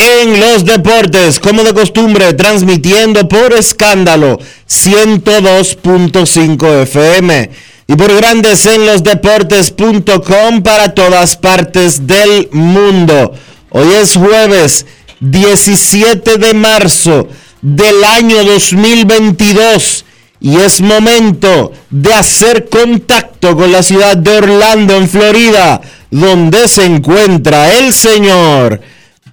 en los Deportes, como de costumbre, transmitiendo por escándalo 102.5 FM y por Grandes en los Deportes.com para todas partes del mundo. Hoy es jueves 17 de marzo del año 2022 y es momento de hacer contacto con la ciudad de Orlando, en Florida, donde se encuentra el señor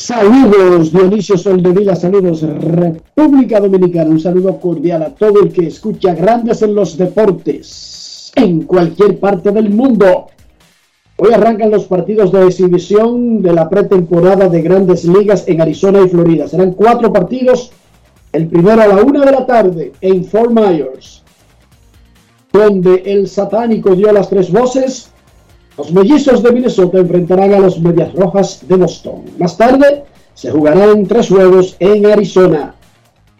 Saludos Dionisio Soldevila, saludos República Dominicana, un saludo cordial a todo el que escucha Grandes en los Deportes en cualquier parte del mundo. Hoy arrancan los partidos de exhibición de la pretemporada de Grandes Ligas en Arizona y Florida. Serán cuatro partidos, el primero a la una de la tarde en Fort Myers, donde el satánico dio las tres voces los mellizos de Minnesota enfrentarán a los Medias Rojas de Boston. Más tarde se jugarán tres juegos en Arizona.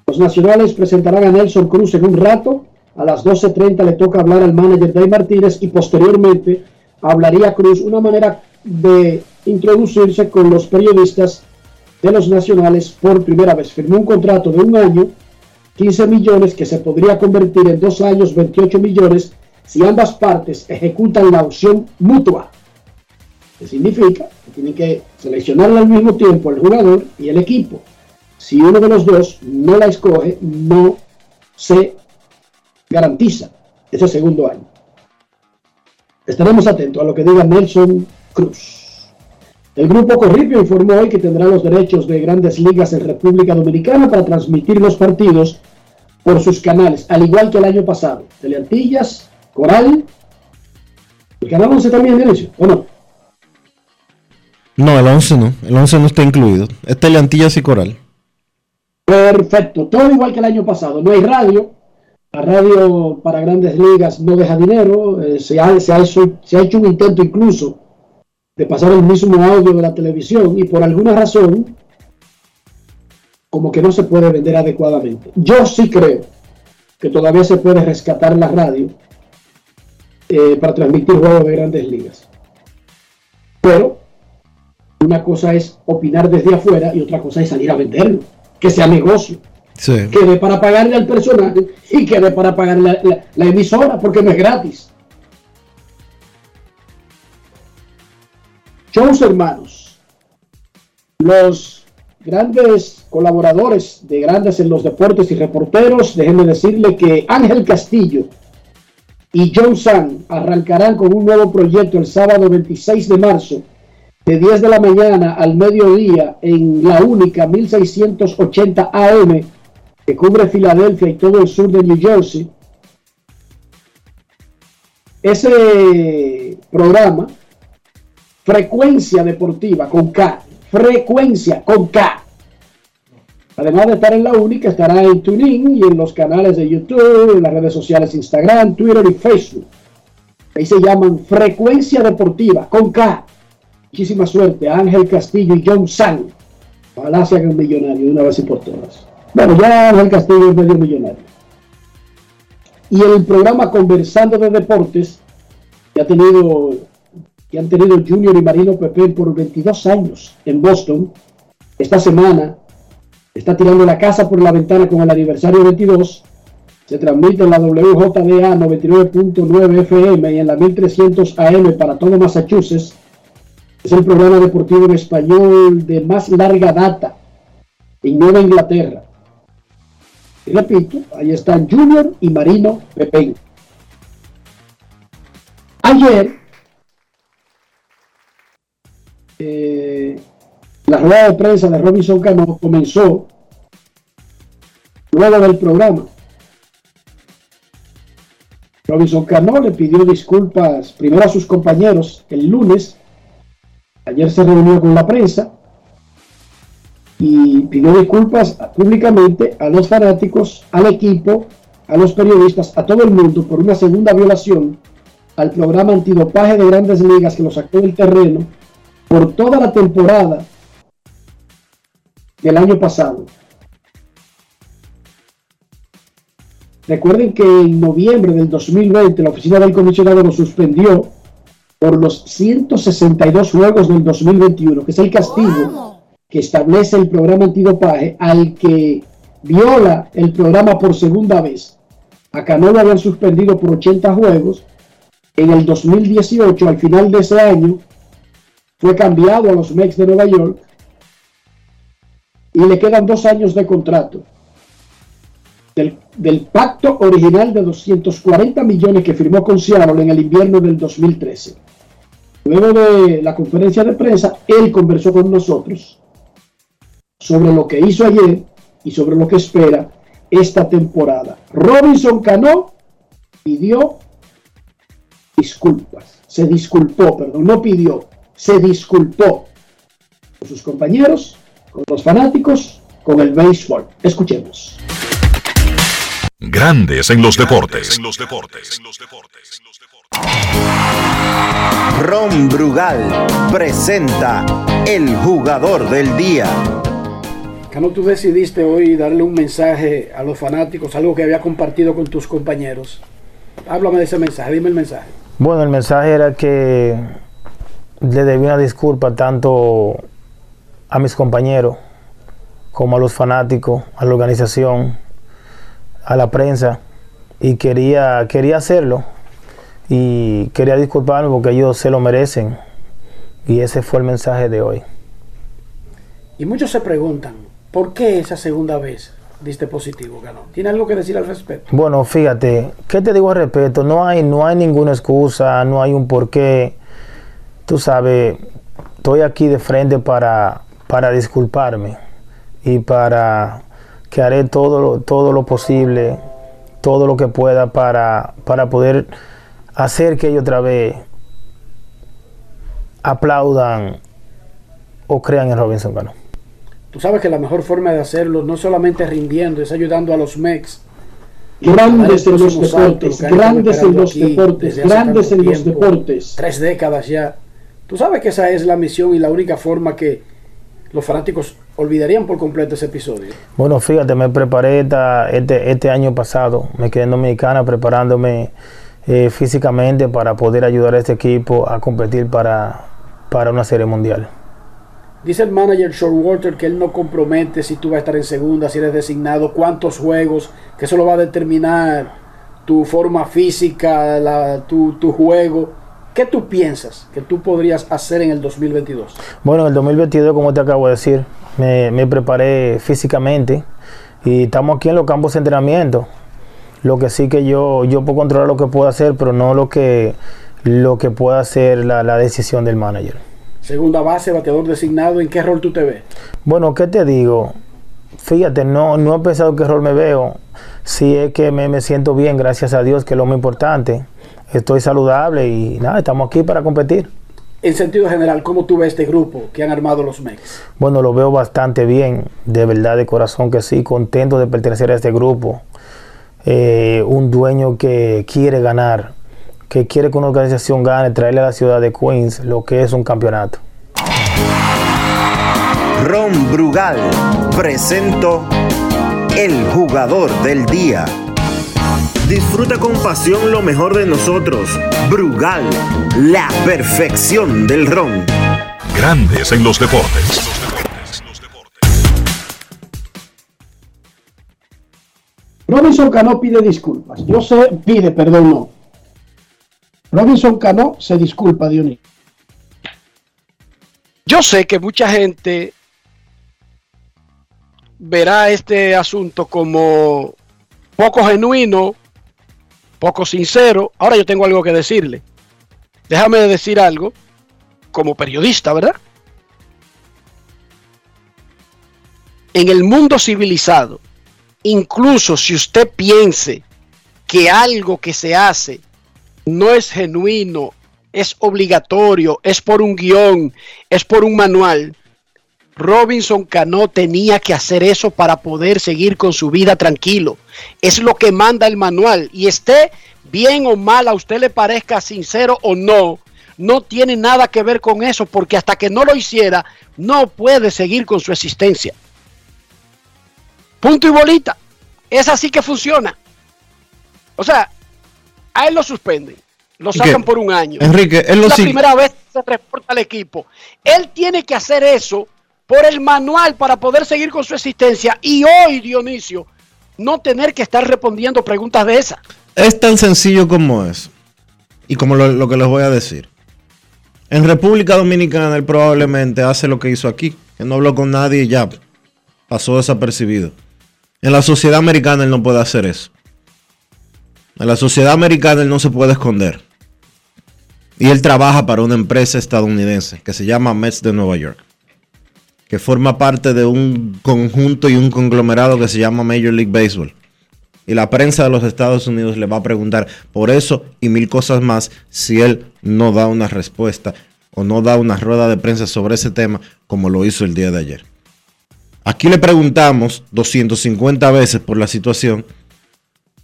Los nacionales presentarán a Nelson Cruz en un rato. A las 12.30 le toca hablar al manager Dave Martínez y posteriormente hablaría Cruz una manera de introducirse con los periodistas de los nacionales por primera vez. Firmó un contrato de un año, 15 millones, que se podría convertir en dos años, 28 millones si ambas partes ejecutan la opción mutua, que significa que tienen que seleccionar al mismo tiempo el jugador y el equipo. Si uno de los dos no la escoge, no se garantiza ese segundo año. Estaremos atentos a lo que diga Nelson Cruz. El grupo Corripio informó hoy que tendrá los derechos de grandes ligas en República Dominicana para transmitir los partidos por sus canales, al igual que el año pasado. Teleantillas, Coral. ¿El canal 11 también, Dionisio? ¿O no? No, el 11 no, el 11 no está incluido. Es Teleantillas y Coral. Perfecto, todo igual que el año pasado. No hay radio. La radio para grandes ligas no deja dinero. Eh, se, ha, se, ha hecho, se ha hecho un intento incluso de pasar el mismo audio de la televisión y por alguna razón como que no se puede vender adecuadamente. Yo sí creo que todavía se puede rescatar la radio eh, para transmitir juegos de grandes ligas. Pero una cosa es opinar desde afuera y otra cosa es salir a venderlo, que sea negocio. Sí. Que dé para pagarle al personaje y que dé para pagarle la, la- la emisora, porque no es gratis. Shows hermanos, los grandes colaboradores de Grandes en los Deportes y reporteros, déjenme decirle que Ángel Castillo y John San arrancarán con un nuevo proyecto el sábado 26 de marzo de 10 de la mañana al mediodía en la única 1680 AM que cubre Filadelfia y todo el sur de New Jersey. ese programa, Frecuencia Deportiva con K, Frecuencia con K. Además de estar en la única, estará en TuneIn y en los canales de YouTube, en las redes sociales Instagram, Twitter y Facebook. Ahí se llaman Frecuencia Deportiva con K. Muchísima suerte Ángel Castillo y John San. Ojalá se hagan millonarios de una vez y por todas. Bueno, ya Ángel Castillo es medio millonario. Y el programa Conversando de Deportes, que ha tenido, que han tenido Junior y Marino Pepe por 22 años en Boston, esta semana está tirando la casa por la ventana con el aniversario 22. Se transmite en la WJDA 99.9 FM y en la 1300 AM para todo Massachusetts. Es el programa deportivo en español de más larga data en Nueva Inglaterra. Y repito, ahí están Junior y Marino Pepe. Ayer, eh, la rueda de prensa de Robinson Cano comenzó luego del programa. Robinson Cano le pidió disculpas primero a sus compañeros el lunes. Ayer se reunió con la prensa y pidió disculpas públicamente a los fanáticos, al equipo, a los periodistas, a todo el mundo por una segunda violación al programa antidopaje de grandes ligas que lo sacó del terreno por toda la temporada del año pasado. Recuerden que en noviembre del 2020 la oficina del comisionado lo suspendió por los 162 juegos del 2021, que es el castigo que establece el programa antidopaje al que viola el programa por segunda vez. Acá no lo habían suspendido por 80 juegos. En el 2018, al final de ese año, fue cambiado a los Mex de Nueva York y le quedan dos años de contrato. Del, pacto original de 240 millones que firmó con Seattle en el invierno del 2013. Luego de la conferencia de prensa, él conversó con nosotros sobre lo que hizo ayer y sobre lo que espera esta temporada. Robinson Cano pidió disculpas, se disculpó, perdón, no pidió, se disculpó con sus compañeros, con los fanáticos, con el béisbol. Escuchemos. Grandes en los deportes. En los deportes. Ron Brugal presenta el jugador del día. Cano, tú decidiste hoy darle un mensaje a los fanáticos, algo que había compartido con tus compañeros. Háblame de ese mensaje, dime el mensaje. Bueno, el mensaje era que le debí una disculpa tanto a mis compañeros como a los fanáticos, a la organización, a la prensa y quería, quería hacerlo y quería disculparme porque ellos se lo merecen y ese fue el mensaje de hoy. Y muchos se preguntan, ¿por qué esa segunda vez diste positivo, Cano? ¿Tiene algo que decir al respecto? Bueno, fíjate, ¿qué te digo al respecto? No hay, no hay ninguna excusa, no hay un porqué. Tú sabes, estoy aquí de frente para, para disculparme y para que haré todo lo, todo lo posible, todo lo que pueda para, para poder hacer que ellos otra vez aplaudan o crean en Robinson Cano. Tú sabes que la mejor forma de hacerlo no solamente rindiendo, es ayudando a los MEX. Grandes en los deportes, grandes en los deportes, grandes en los deportes. Tres décadas ya. Tú sabes que esa es la misión y la única forma que los fanáticos olvidarían por completo ese episodio. Bueno, fíjate, me preparé esta, este, este año pasado, me quedé en Dominicana preparándome eh, físicamente para poder ayudar a este equipo a competir para, para una serie mundial. Dice el manager Shortwater que él no compromete si tú vas a estar en segunda, si eres designado, cuántos juegos, que eso lo va a determinar tu forma física, la, tu, tu juego. ¿Qué tú piensas que tú podrías hacer en el 2022? Bueno, en el 2022, como te acabo de decir, me, me preparé físicamente y estamos aquí en los campos de entrenamiento. Lo que sí que yo, yo puedo controlar lo que puedo hacer, pero no lo que, lo que pueda hacer la, la decisión del manager. Segunda base, bateador designado, ¿en qué rol tú te ves? Bueno, ¿qué te digo? Fíjate, no, no he pensado qué rol me veo. Sí es que me, me siento bien, gracias a Dios, que es lo más importante. Estoy saludable y nada, estamos aquí para competir. En sentido general, ¿cómo tú ves este grupo que han armado los MEX? Bueno, lo veo bastante bien, de verdad, de corazón que sí, contento de pertenecer a este grupo. Eh, un dueño que quiere ganar, que quiere que una organización gane, traerle a la ciudad de Queens lo que es un campeonato. Ron Brugal presento el jugador del día. Disfruta con pasión lo mejor de nosotros. Brugal, la perfección del ron. Grandes en los deportes. Robinson Cano pide disculpas. Yo sé, pide, perdón, no. Robinson Cano se disculpa, Dionisio. Yo sé que mucha gente verá este asunto como poco genuino, poco sincero. Ahora yo tengo algo que decirle. Déjame decir algo como periodista, ¿verdad? En el mundo civilizado, incluso si usted piense que algo que se hace no es genuino, es obligatorio, es por un guion, es por un manual, Robinson Cano tenía que hacer eso para poder seguir con su vida tranquilo. Es lo que manda el manual. Y esté bien o mal, a usted le parezca sincero o no, no tiene nada que ver con eso, porque hasta que no lo hiciera, no puede seguir con su existencia. Punto y bolita. Es así que funciona. O sea, a él lo suspenden. Lo sacan por un año. Enrique, es la primera vez que se reporta al equipo. Él tiene que hacer eso por el manual para poder seguir con su existencia y hoy, Dionisio, no tener que estar respondiendo preguntas de esas. Es tan sencillo como es. Y como lo, que les voy a decir. En República Dominicana él probablemente hace lo que hizo aquí, que no habló con nadie y ya pasó desapercibido. En la sociedad americana él no puede hacer eso. En la sociedad americana él no se puede esconder. Y él trabaja para una empresa estadounidense que se llama Mets de Nueva York que forma parte de un conjunto y un conglomerado que se llama Major League Baseball. Y la prensa de los Estados Unidos le va a preguntar por eso y mil cosas más si él no da una respuesta o no da una rueda de prensa sobre ese tema como lo hizo el día de ayer. Aquí le preguntamos 250 veces por la situación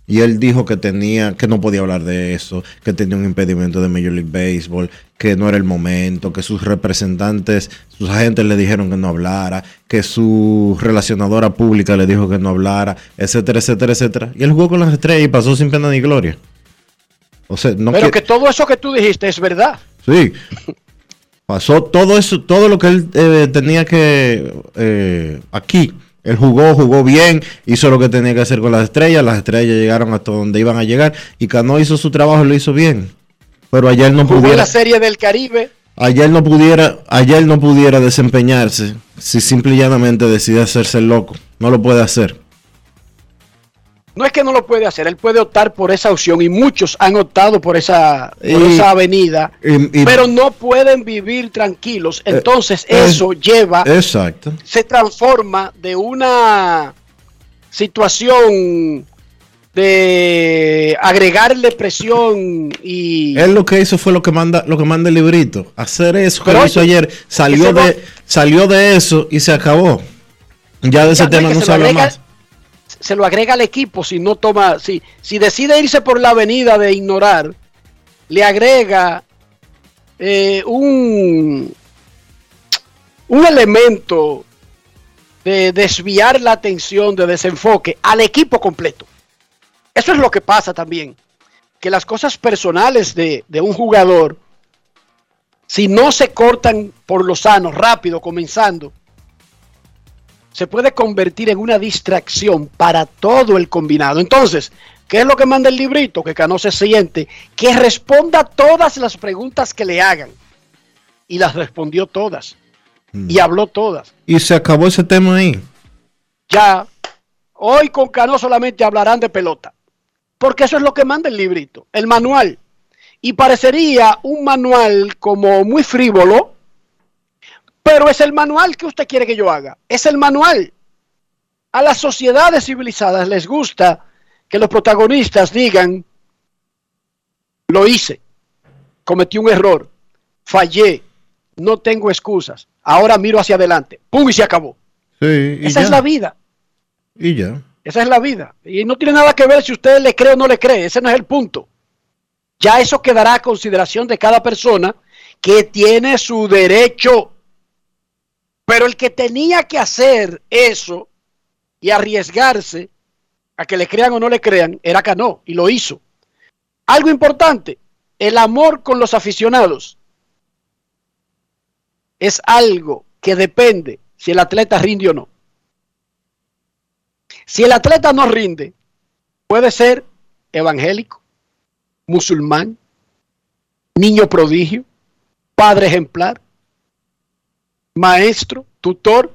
y él dijo que tenía, que no podía hablar de eso, que tenía un impedimento de Major League Baseball, que no era el momento, que sus representantes, sus agentes le dijeron que no hablara, que su relacionadora pública le dijo que no hablara, etcétera, etcétera, etcétera. Y él jugó con las estrellas y pasó sin pena ni gloria. O sea, no Pero que, todo eso que tú dijiste es verdad. Sí. Pasó todo eso, todo lo que él eh, tenía que eh, aquí él jugó, jugó bien, hizo lo que tenía que hacer con las estrellas, las estrellas llegaron hasta donde iban a llegar y Cano hizo su trabajo y lo hizo bien. Pero ayer no jugó pudiera. la serie del Caribe. Ayer no pudiera, ayer no pudiera desempeñarse si simple y llanamente decide hacerse el loco. No lo puede hacer. No es que no lo puede hacer, él puede optar por esa opción y muchos han optado por esa, esa avenida, pero no pueden vivir tranquilos. Eh, Entonces eso lleva, exacto. se transforma de una situación de agregarle presión y él lo que hizo fue lo que manda lo que manda el librito hacer eso que hizo ayer salió de salió de eso y se acabó ya de ese tema no se habla más se lo agrega al equipo si no toma, si, si decide irse por la avenida de ignorar, le agrega eh, un, un elemento de desviar la atención, de desenfoque al equipo completo. Eso es lo que pasa también, que las cosas personales de, de un jugador, si no se cortan por lo sano, rápido, comenzando, se puede convertir en una distracción para todo el combinado. Entonces, ¿qué es lo que manda el librito? Que Cano se siente, que responda todas las preguntas que le hagan. Y las respondió todas. Y mm. habló todas. Y se acabó ese tema ahí. Ya, hoy con Cano solamente hablarán de pelota. Porque eso es lo que manda el librito, el manual. Y parecería un manual como muy frívolo, pero es el manual que usted quiere que yo haga. Es el manual. A las sociedades civilizadas les gusta que los protagonistas digan lo hice, cometí un error, fallé, no tengo excusas, ahora miro hacia adelante, ¡pum! y se acabó. Esa es la vida. Y ya. Esa es la vida. Y no tiene nada que ver si usted le cree o no le cree, ese no es el punto. Ya eso quedará a consideración de cada persona que tiene su derecho. Pero el que tenía que hacer eso y arriesgarse a que le crean o no le crean era Cano y lo hizo. Algo importante, el amor con los aficionados es algo que depende si el atleta rinde o no. Si el atleta no rinde, puede ser evangélico, musulmán, niño prodigio, padre ejemplar, maestro, tutor,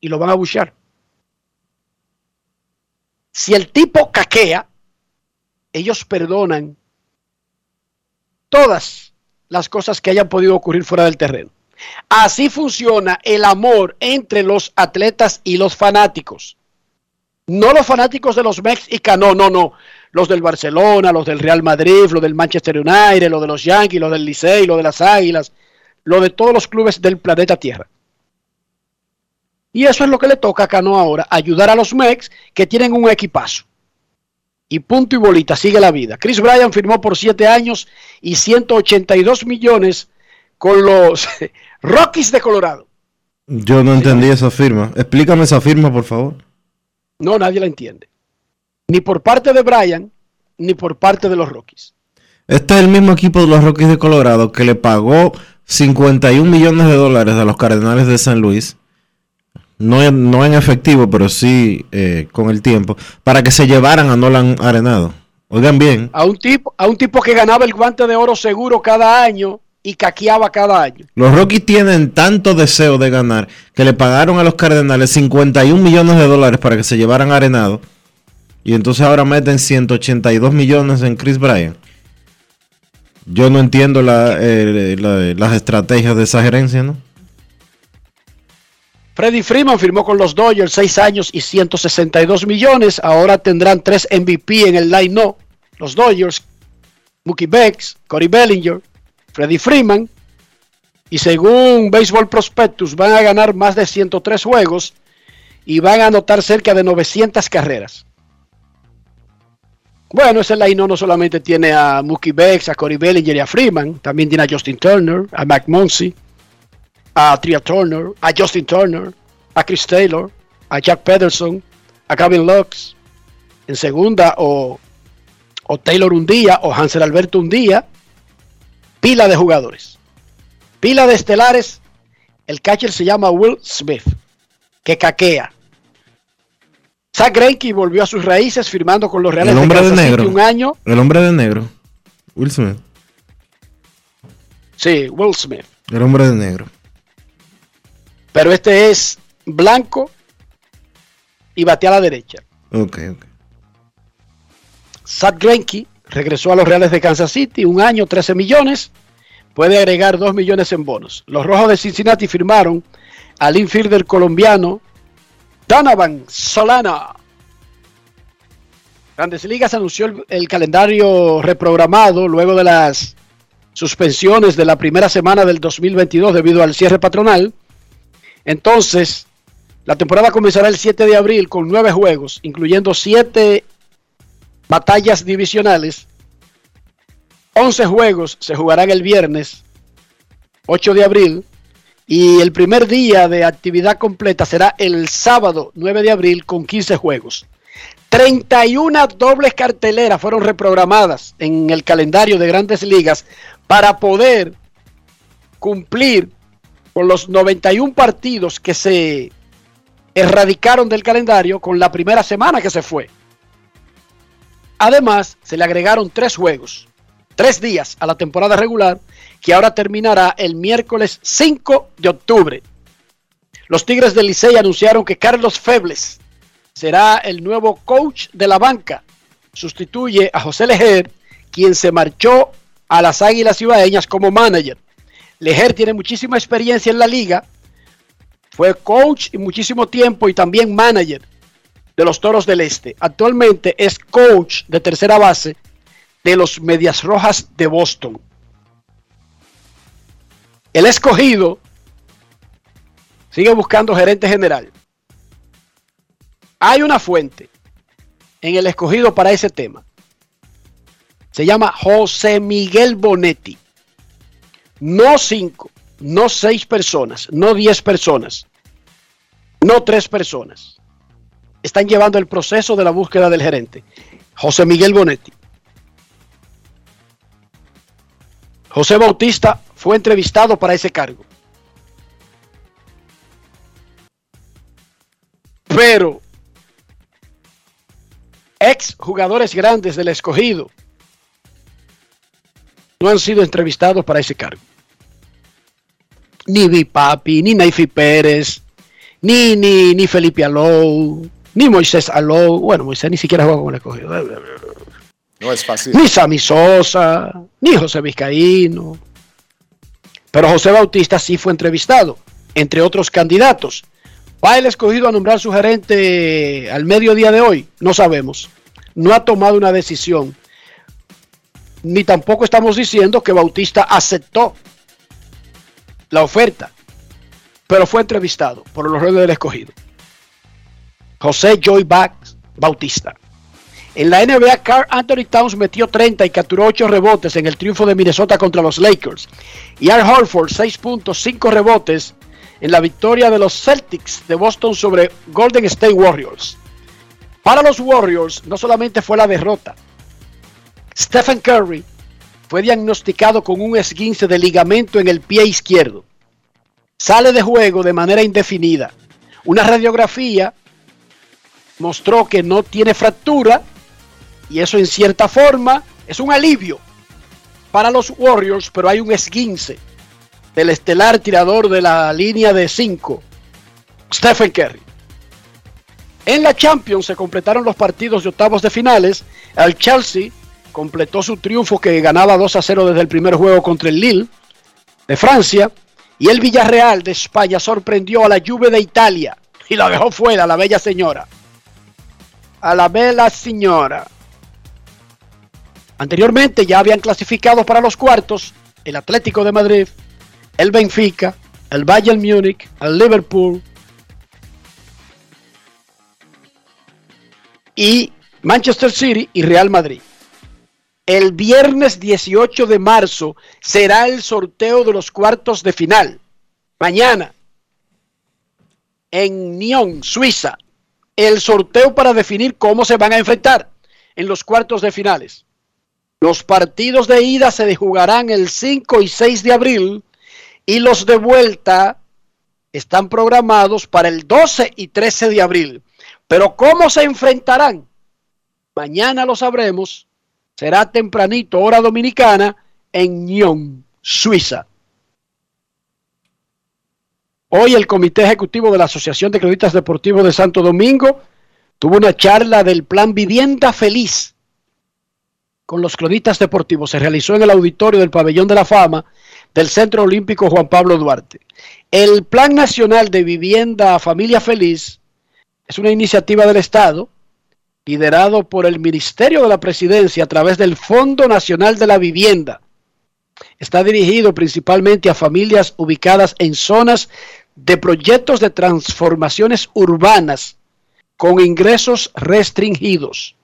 y lo van a buchar. Si el tipo caquea, ellos perdonan todas las cosas que hayan podido ocurrir fuera del terreno. Así funciona el amor entre los atletas y los fanáticos. No los fanáticos de los mexicanos, no, no, no. Los del Barcelona, los del Real Madrid, los del Manchester United, los de los Yankees, los del Licey, los de las Águilas, lo de todos los clubes del planeta Tierra. Y eso es lo que le toca a Cano ahora, ayudar a los Mex que tienen un equipazo. Y punto y bolita, sigue la vida. Chris Bryan firmó por 7 años y 182 millones con los Rockies de Colorado. Yo no entendí esa firma. Explícame esa firma, por favor. No, nadie la entiende. Ni por parte de Bryan, ni por parte de los Rockies. Este es el mismo equipo de los Rockies de Colorado que le pagó 51 millones de dólares a los Cardenales de San Luis. No, no en efectivo, pero sí eh, con el tiempo, para que se llevaran a Nolan Arenado. Oigan bien. A un tipo, a un tipo que ganaba el guante de oro seguro cada año y caqueaba cada año. Los Rockies tienen tanto deseo de ganar que le pagaron a los Cardenales 51 millones de dólares para que se llevaran Arenado. Y entonces ahora meten 182 millones en Chris Bryan. Yo no entiendo eh, las estrategias de esa gerencia, ¿no? Freddy Freeman firmó con los Dodgers 6 años y 162 millones. Ahora tendrán 3 MVP en el line-up. Los Dodgers, Mookie Becks, Corey Bellinger, Freddy Freeman, y según Baseball Prospectus van a ganar más de 103 juegos y van a anotar cerca de 900 carreras. Bueno, ese line no solamente tiene a Mookie Becks, a Corey Bellinger y a Freeman, también tiene a Justin Turner, a Mac Muncy, a Tria Turner, a Justin Turner, a Chris Taylor, a Jack Pederson, a Gavin Lux en segunda o, o Taylor un día o Hansel Alberto un día pila de jugadores. Pila de estelares. El catcher se llama Will Smith, que caquea. Zach Greinke volvió a sus raíces firmando con los Reales el hombre de, negro. un año. El hombre de negro. Will Smith. Sí, Will Smith. El hombre de negro. Pero este es blanco y batea a la derecha. Ok, ok. Zach Greinke regresó a los Reales de Kansas City, un año, 13 millones, puede agregar 2 millones en bonos. Los Rojos de Cincinnati firmaron al infielder colombiano Donovan Solana. Grandes Ligas anunció el, el, calendario reprogramado luego de las suspensiones de la primera semana del 2022 debido al cierre patronal. Entonces, la temporada comenzará el 7 de abril con nueve juegos, incluyendo siete batallas divisionales. 11 juegos se jugarán el viernes 8 de abril y el primer día de actividad completa será el sábado 9 de abril con 15 juegos. 31 dobles carteleras fueron reprogramadas en el calendario de grandes ligas para poder cumplir con los 91 partidos que se erradicaron del calendario con la primera semana que se fue. Además, se le agregaron tres juegos, tres días a la temporada regular, que ahora terminará el miércoles 5 de octubre. Los Tigres del Licey anunciaron que Carlos Febles será el nuevo coach de la banca. Sustituye a José Lejer, quien se marchó a las Águilas Ibaeñas como manager. Lejer tiene muchísima experiencia en la liga, fue coach y muchísimo tiempo y también manager de los Toros del Este. Actualmente es coach de tercera base de los Medias Rojas de Boston. El escogido sigue buscando gerente general. Hay una fuente en el escogido para ese tema. Se llama José Miguel Bonetti. No cinco, no seis personas, no diez personas, no tres personas. Están llevando el proceso de la búsqueda del gerente. José Miguel Bonetti. José Bautista fue entrevistado para ese cargo. Pero ex jugadores grandes del escogido no han sido entrevistados para ese cargo. Ni Papi, ni Naifi Pérez, ni, ni, ni Felipe Alou, ni Moisés Alou. Bueno, Moisés ni siquiera juega con el escogido. No es fácil. Ni Sammy Sosa, ni José Vizcaíno. Pero José Bautista sí fue entrevistado, entre otros candidatos. ¿Va el escogido a nombrar su gerente al mediodía de hoy? No sabemos. No ha tomado una decisión ni tampoco estamos diciendo que Bautista aceptó la oferta, pero fue entrevistado por los redes del escogido. José Joy Bax Bautista. En la NBA, Carl Anthony Towns metió 30 y capturó 8 rebotes en el triunfo de Minnesota contra los Lakers. Y Al Horford, 6 puntos, 5 rebotes en la victoria de los Celtics de Boston sobre Golden State Warriors. Para los Warriors, no solamente fue la derrota, Stephen Curry fue diagnosticado con un esguince de ligamento en el pie izquierdo. Sale de juego de manera indefinida. Una radiografía mostró que no tiene fractura y eso en cierta forma es un alivio para los Warriors, pero hay un esguince del estelar tirador de la línea de 5, Stephen Curry. En la Champions se completaron los partidos de octavos de finales. El Chelsea completó su triunfo que ganaba 2 a 0 desde el primer juego contra el Lille de Francia. Y el Villarreal de España sorprendió a la Juve de Italia y la dejó fuera la bella señora. A la bella señora. Anteriormente ya habían clasificado para los cuartos el Atlético de Madrid, el Benfica, el Bayern Múnich, el Liverpool y Manchester City y Real Madrid. El viernes 18 de marzo será el sorteo de los cuartos de final. Mañana, en Nyon, Suiza, el sorteo para definir cómo se van a enfrentar en los cuartos de finales. Los partidos de ida se jugarán el 5 y 6 de abril y los de vuelta están programados para el 12 y 13 de abril. Pero ¿cómo se enfrentarán? Mañana lo sabremos será tempranito, hora dominicana, en Nyon, Suiza. Hoy el Comité Ejecutivo de la Asociación de Credistas Deportivos de Santo Domingo tuvo una charla del Plan Vivienda Feliz con los credistas deportivos. Se realizó en el auditorio del Pabellón de la Fama del Centro Olímpico Juan Pablo Duarte. El Plan Nacional de Vivienda Familia Feliz es una iniciativa del Estado liderado por el Ministerio de la Presidencia a través del Fondo Nacional de la Vivienda. Está dirigido principalmente a familias ubicadas en zonas de proyectos de transformaciones urbanas con ingresos restringidos.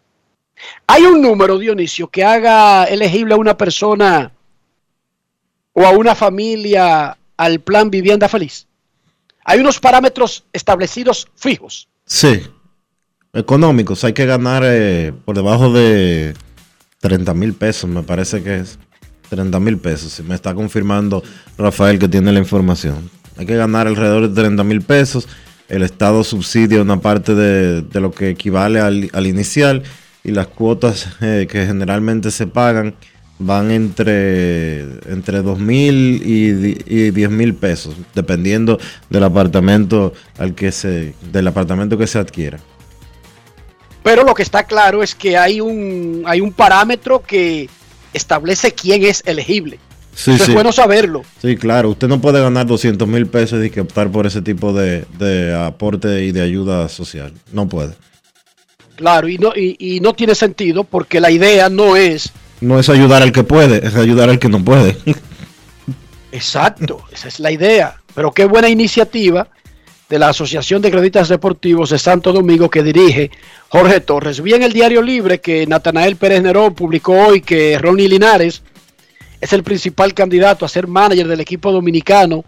Hay un número, Dionisio, que haga elegible a una persona o a una familia al plan vivienda feliz. Hay unos parámetros establecidos fijos. Sí económicos, hay que ganar eh, por debajo de 30 mil pesos, me parece que es 30 mil pesos. Si me está confirmando Rafael que tiene la información. Hay que ganar alrededor de 30 mil pesos. El Estado subsidia una parte de, lo que equivale al, inicial y las cuotas eh, que generalmente se pagan van entre, entre 2 mil y, y 10 mil pesos, dependiendo del apartamento al que se, del apartamento que se adquiera. Pero lo que está claro es que hay un, hay un parámetro que establece quién es elegible. Sí, es bueno saberlo. Sí, claro. Usted no puede ganar 200 mil pesos y que optar por ese tipo de, aporte y de ayuda social. No puede. Claro, y no, y, no tiene sentido porque la idea no es No es ayudar al que puede, es ayudar al que no puede. Exacto, esa es la idea. Pero qué buena iniciativa de la Asociación de Credistas Deportivos de Santo Domingo que dirige Jorge Torres. Vi en el Diario Libre que Natanael Pérez Nerón publicó hoy que Ronnie Linares es el principal candidato a ser manager del equipo dominicano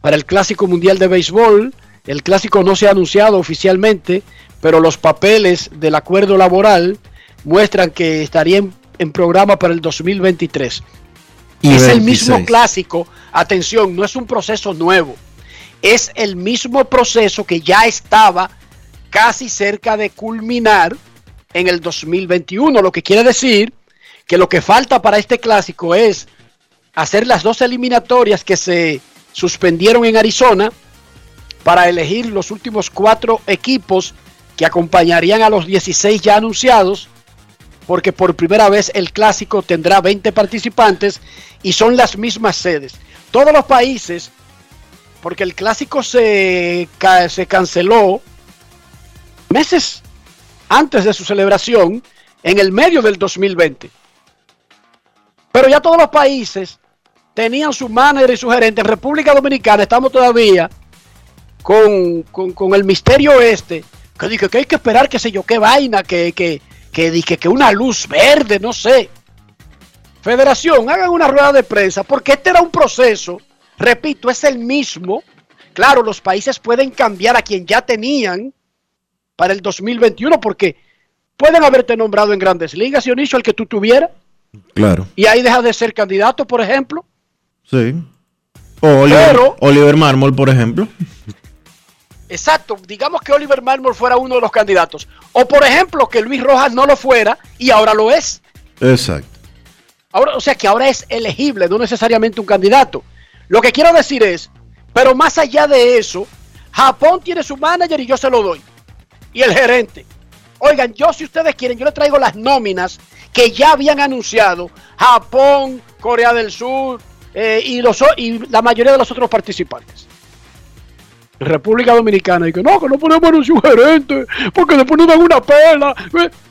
para el Clásico Mundial de Béisbol. El clásico no se ha anunciado oficialmente, pero los papeles del acuerdo laboral muestran que estaría en, programa para el 2023. Y es el mismo clásico, atención, no es un proceso nuevo, es el mismo proceso que ya estaba casi cerca de culminar en el 2021, lo que quiere decir que lo que falta para este clásico es hacer las dos eliminatorias que se suspendieron en Arizona para elegir los últimos cuatro equipos que acompañarían a los 16 ya anunciados, porque por primera vez el clásico tendrá 20 participantes y son las mismas sedes. Todos los países, porque el clásico se, se canceló meses antes de su celebración, en el medio del 2020. Pero ya todos los países tenían su manager y su gerente. En República Dominicana estamos todavía con, el misterio este, que dije que hay que esperar, qué sé yo, qué vaina, que, que, que dije que una luz verde, no sé. Federación, hagan una rueda de prensa, porque este era un proceso, repito, es el mismo. Claro, los países pueden cambiar a quien ya tenían para el 2021, porque pueden haberte nombrado en grandes ligas, Dionisio, el que tú tuvieras. Claro. Y ahí deja de ser candidato, por ejemplo. Sí. O Oliver, Oliver Marmol, por ejemplo. Exacto, digamos que Oliver Marmol fuera uno de los candidatos. O por ejemplo, que Luis Rojas no lo fuera y ahora lo es. Exacto. Ahora, o sea que ahora es elegible, no necesariamente un candidato. Lo que quiero decir es, pero más allá de eso, Japón tiene su manager y yo se lo doy. Y el gerente. Oigan, yo si ustedes quieren, yo les traigo las nóminas que ya habían anunciado Japón, Corea del Sur eh, y, los, y la mayoría de los otros participantes. República Dominicana y que no, que no podemos anunciar un gerente porque después nos dan una pela.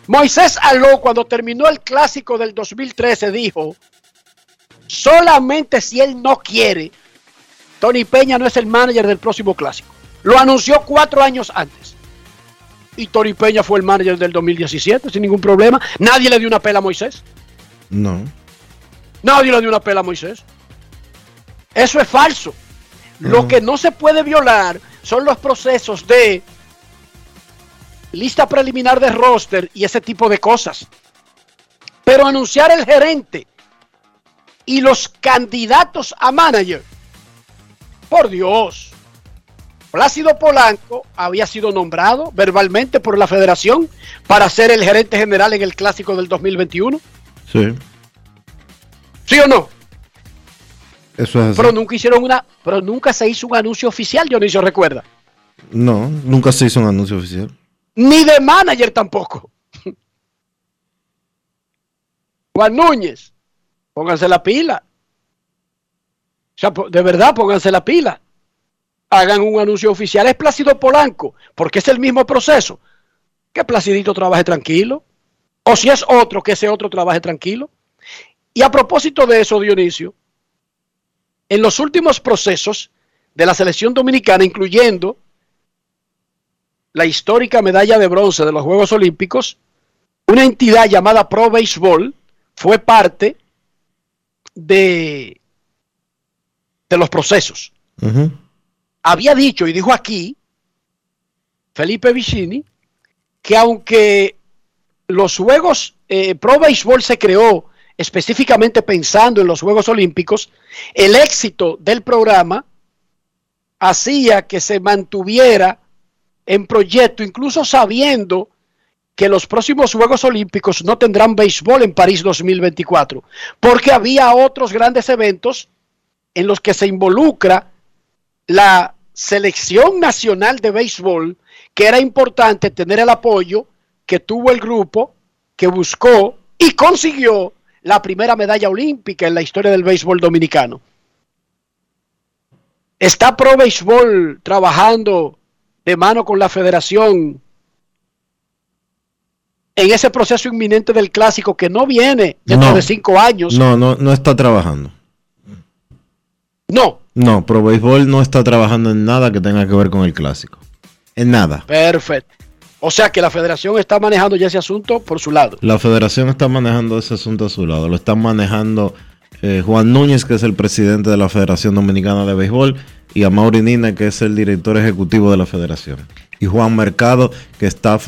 Moisés Aló, cuando terminó el clásico del 2013, dijo: solamente si él no quiere, Tony Peña no es el manager del próximo clásico. Lo anunció cuatro años antes. Y Tony Peña fue el manager del 2017 sin ningún problema. Nadie le dio una pela a Moisés. No. Nadie le dio una pela a Moisés. Eso es falso. Lo que no se puede violar son los procesos de lista preliminar de roster y ese tipo de cosas. Pero anunciar el gerente y los candidatos a manager, por Dios, Plácido Polanco había sido nombrado verbalmente por la federación para ser el gerente general en el clásico del 2021. Sí. ¿Sí o no? Pero nunca hicieron una, pero nunca se hizo un anuncio oficial, Dionisio, recuerda. No, nunca se hizo un anuncio oficial. Ni de manager tampoco. Juan Núñez, pónganse la pila. O sea, de verdad, pónganse la pila. Hagan un anuncio oficial. Es Plácido Polanco, porque es el mismo proceso. Que Placidito trabaje tranquilo. O si es otro, que ese otro trabaje tranquilo. Y a propósito de eso, Dionisio, en los últimos procesos de la selección dominicana, incluyendo la histórica medalla de bronce de los Juegos Olímpicos, una entidad llamada Pro Baseball fue parte de, de los procesos. Había dicho y dijo aquí Felipe Vicini que aunque los Juegos eh, Pro Baseball se creó específicamente pensando en los Juegos Olímpicos, el éxito del programa hacía que se mantuviera en proyecto, incluso sabiendo que los próximos Juegos Olímpicos no tendrán béisbol en París 2024, porque había otros grandes eventos en los que se involucra la selección nacional de béisbol, que era importante tener el apoyo que tuvo el grupo, que buscó y consiguió la primera medalla olímpica en la historia del béisbol dominicano. ¿Está Pro Béisbol trabajando de mano con la federación en ese proceso inminente del clásico que no viene dentro de cinco años. No, no, no está trabajando. No. No, Pro Béisbol no está trabajando en nada que tenga que ver con el clásico. En nada. Perfecto. O sea que la federación está manejando ya ese asunto por su lado. La federación está manejando ese asunto a su lado. Lo están manejando eh, Juan Núñez, que es el presidente de la Federación Dominicana de Béisbol, y a Mauri Nina, que es el director ejecutivo de la federación. Y Juan Mercado, que está,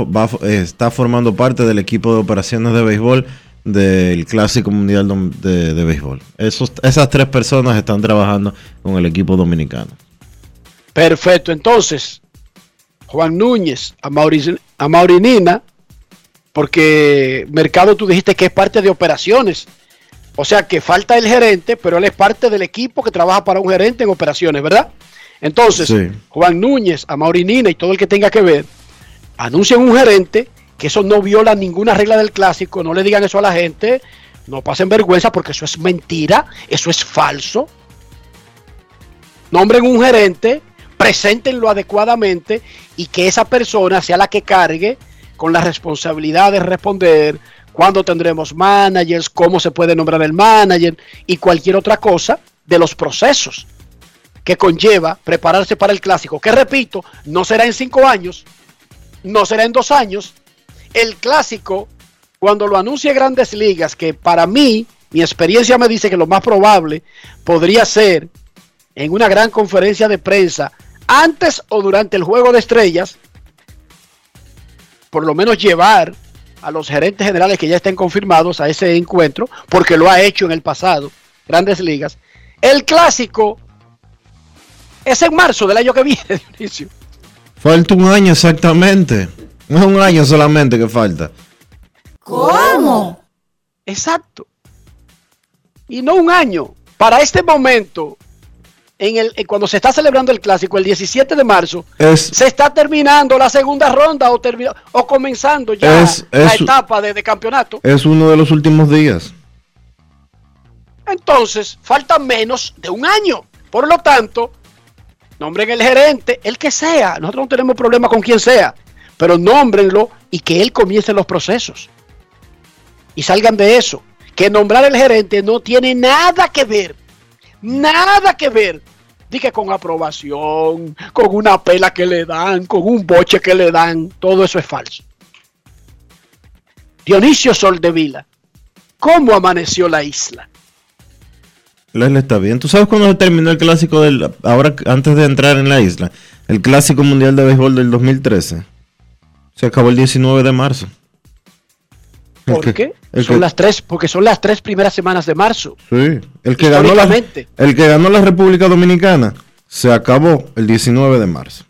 eh, está formando parte del equipo de operaciones de béisbol del Clásico Mundial de, Béisbol. Esos, esas tres personas están trabajando con el equipo dominicano. Perfecto, entonces, Juan Núñez, a, a Maurinina, porque Mercado tú dijiste que es parte de operaciones. O sea que falta el gerente, pero él es parte del equipo que trabaja para un gerente en operaciones, ¿verdad? Entonces, Juan Núñez, a Maurinina y todo el que tenga que ver, anuncian un gerente que eso no viola ninguna regla del clásico, no le digan eso a la gente, no pasen vergüenza porque eso es mentira, eso es falso. Nombren un gerente, preséntenlo adecuadamente y que esa persona sea la que cargue con la responsabilidad de responder cuándo tendremos managers, cómo se puede nombrar el manager y cualquier otra cosa de los procesos que conlleva prepararse para el clásico, que repito, no será en cinco años, no será en dos años, el clásico, cuando lo anuncie Grandes Ligas, que para mí, mi experiencia me dice que lo más probable podría ser en una gran conferencia de prensa antes o durante el juego de estrellas, por lo menos llevar a los gerentes generales que ya estén confirmados a ese encuentro, porque lo ha hecho en el pasado, Grandes Ligas. El clásico es en marzo del año que viene, Dionisio. Falta un año exactamente. No es un año solamente que falta. ¿Cómo? Exacto. Y no un año. Para este momento, en el, cuando se está celebrando el clásico, el 17 de marzo, se está terminando la segunda ronda o, o comenzando ya la etapa de, de campeonato. Es uno de los últimos días. Entonces, falta menos de un año. Por lo tanto, nombren el gerente, el que sea. Nosotros no tenemos problema con quien sea pero nómbrenlo y que él comience los procesos. Y salgan de eso. Que nombrar el gerente no tiene nada que ver, nada que ver. Dije con aprobación, con una pela que le dan, con un boche que le dan, todo eso es falso. Dionisio Soldevila, ¿cómo amaneció la isla? La isla está bien. ¿Tú sabes cuándo se terminó el clásico del. Ahora, antes de entrar en la isla? El clásico mundial de béisbol del 2013. Se acabó el 19 de marzo. ¿Por qué? Son las tres, porque son las tres primeras semanas de marzo. Sí. El que, ganó la, el que ganó la República Dominicana se acabó el 19 de marzo.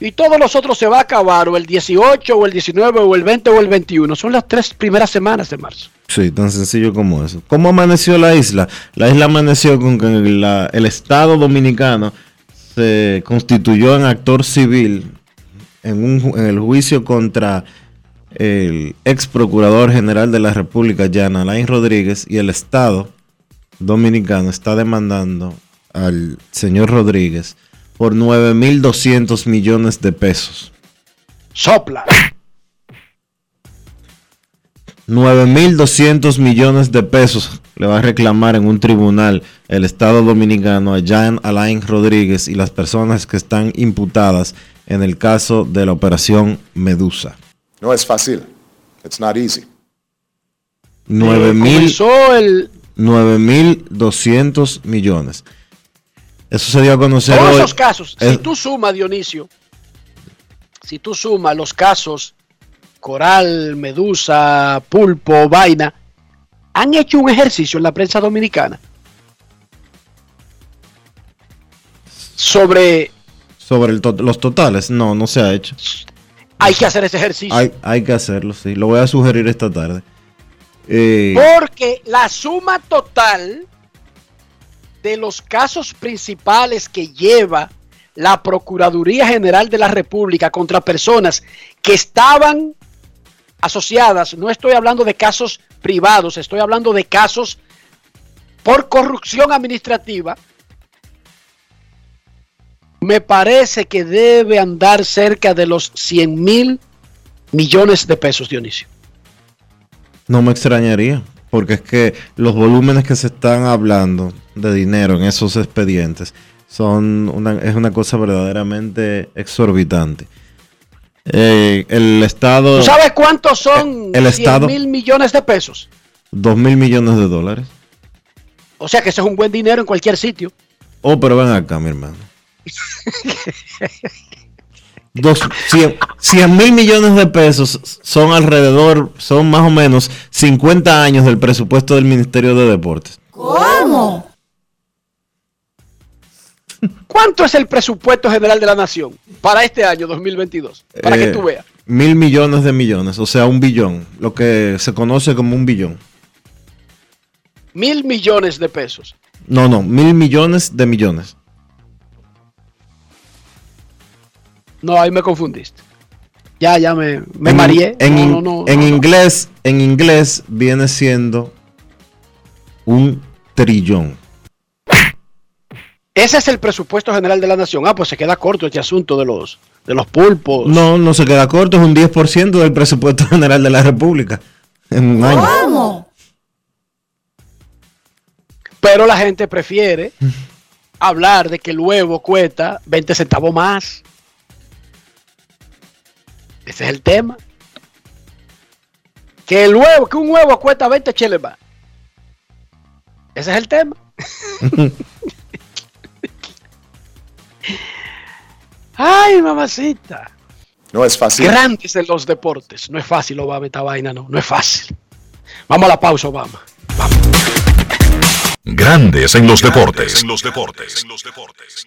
Y todos los otros se va a acabar o el 18 o el 19 o el 20 o el 21. Son las tres primeras semanas de marzo. Sí, tan sencillo como eso. ¿Cómo amaneció la isla? La isla amaneció con que el Estado dominicano se constituyó en actor civil en, el juicio contra el ex procurador general de la República, Jan Alain Rodríguez, y el Estado dominicano está demandando al señor Rodríguez por 9.200 millones de pesos. Sopla. 9.200 millones de pesos le va a reclamar en un tribunal el Estado dominicano a Jan Alain Rodríguez y las personas que están imputadas en el caso de la operación Medusa. No es fácil. It's not easy. 9.200 millones. Eso se dio a conocer Todos esos casos, si tú sumas, Dionisio, si tú sumas los casos Coral, Medusa, Pulpo, Vaina, han hecho un ejercicio en la prensa dominicana sobre sobre los totales. No, no se ha hecho. Hay que hacer ese ejercicio. Hay, que hacerlo, sí. Lo voy a sugerir esta tarde. Eh, Porque la suma total de los casos principales que lleva la Procuraduría General de la República contra personas que estaban asociadas, no estoy hablando de casos privados, estoy hablando de casos por corrupción administrativa, me parece que debe andar cerca de los 100 mil millones de pesos, Dionisio. No me extrañaría, porque es que los volúmenes que se están hablando de dinero en esos expedientes son una, es una cosa verdaderamente exorbitante. Eh, el Estado... ¿Tú sabes cuántos son el, Estado, mil millones de pesos? Dos mil millones de dólares. O sea que eso es un buen dinero en cualquier sitio. Oh, pero ven acá, mi hermano. Dos, 100 mil millones de pesos son alrededor, son más o menos 50 años del presupuesto del Ministerio de Deportes. ¿Cómo? ¿Cuánto es el presupuesto general de la nación para este año 2022? Para que Eh, tú veas. Mil millones de millones, o sea, un billón, lo que se conoce como un billón. Mil millones de pesos. No, no, mil millones de millones. No, ahí me confundiste. Ya, ya me, me en, mareé. En, No, in- no, no, en no, no. inglés, en inglés viene siendo un trillón. Ese es el presupuesto general de la nación. Ah, pues se queda corto este asunto de los, de los pulpos. No, no se queda corto, es un 10% del presupuesto general de la República en un año. ¿Cómo? Pero la gente prefiere hablar de que el huevo cuesta 20 centavos más. Ese es el tema. Que el huevo, que un huevo cuesta 20 cheles más. Ese es el tema. Ay, mamacita. No es fácil. Grandes en los deportes. No es fácil, Obama, esta vaina, no. No es fácil. Vamos a la pausa, Obama. Grandes en los deportes. En los deportes. En los deportes.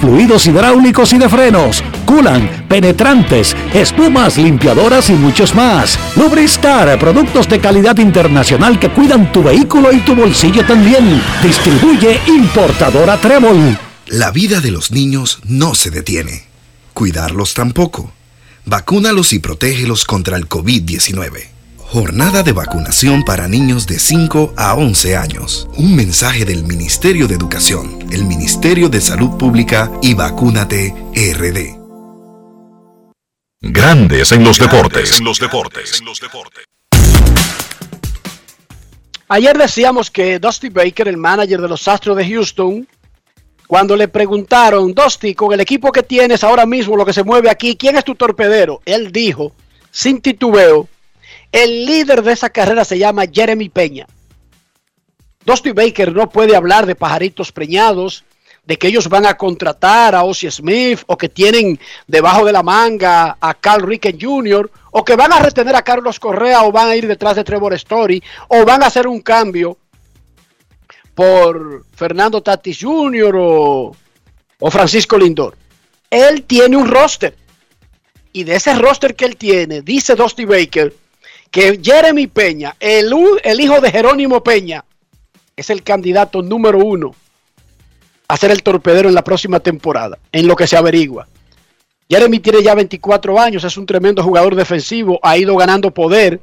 fluidos hidráulicos y de frenos, culan, penetrantes, espumas, limpiadoras y muchos más. Lubristar, productos de calidad internacional que cuidan tu vehículo y tu bolsillo también. Distribuye importadora Trébol. La vida de los niños no se detiene. Cuidarlos tampoco. Vacúnalos y protégelos contra el COVID-19. Jornada de vacunación para niños de 5 a 11 años. Un mensaje del Ministerio de Educación, el Ministerio de Salud Pública y Vacúnate RD. Grandes en los deportes. En los deportes. En los deportes. Ayer decíamos que Dusty Baker, el manager de los Astros de Houston, cuando le preguntaron, Dusty, con el equipo que tienes ahora mismo, lo que se mueve aquí, ¿quién es tu torpedero? Él dijo, sin titubeo, el líder de esa carrera se llama Jeremy Peña. Dusty Baker no puede hablar de pajaritos preñados, de que ellos van a contratar a Ozzie Smith o que tienen debajo de la manga a Carl Ricken Jr. o que van a retener a Carlos Correa o van a ir detrás de Trevor Story o van a hacer un cambio por Fernando Tatis Jr. o, o Francisco Lindor. Él tiene un roster y de ese roster que él tiene, dice Dusty Baker, que Jeremy Peña, el, el hijo de Jerónimo Peña, es el candidato número uno a ser el torpedero en la próxima temporada, en lo que se averigua. Jeremy tiene ya 24 años, es un tremendo jugador defensivo, ha ido ganando poder,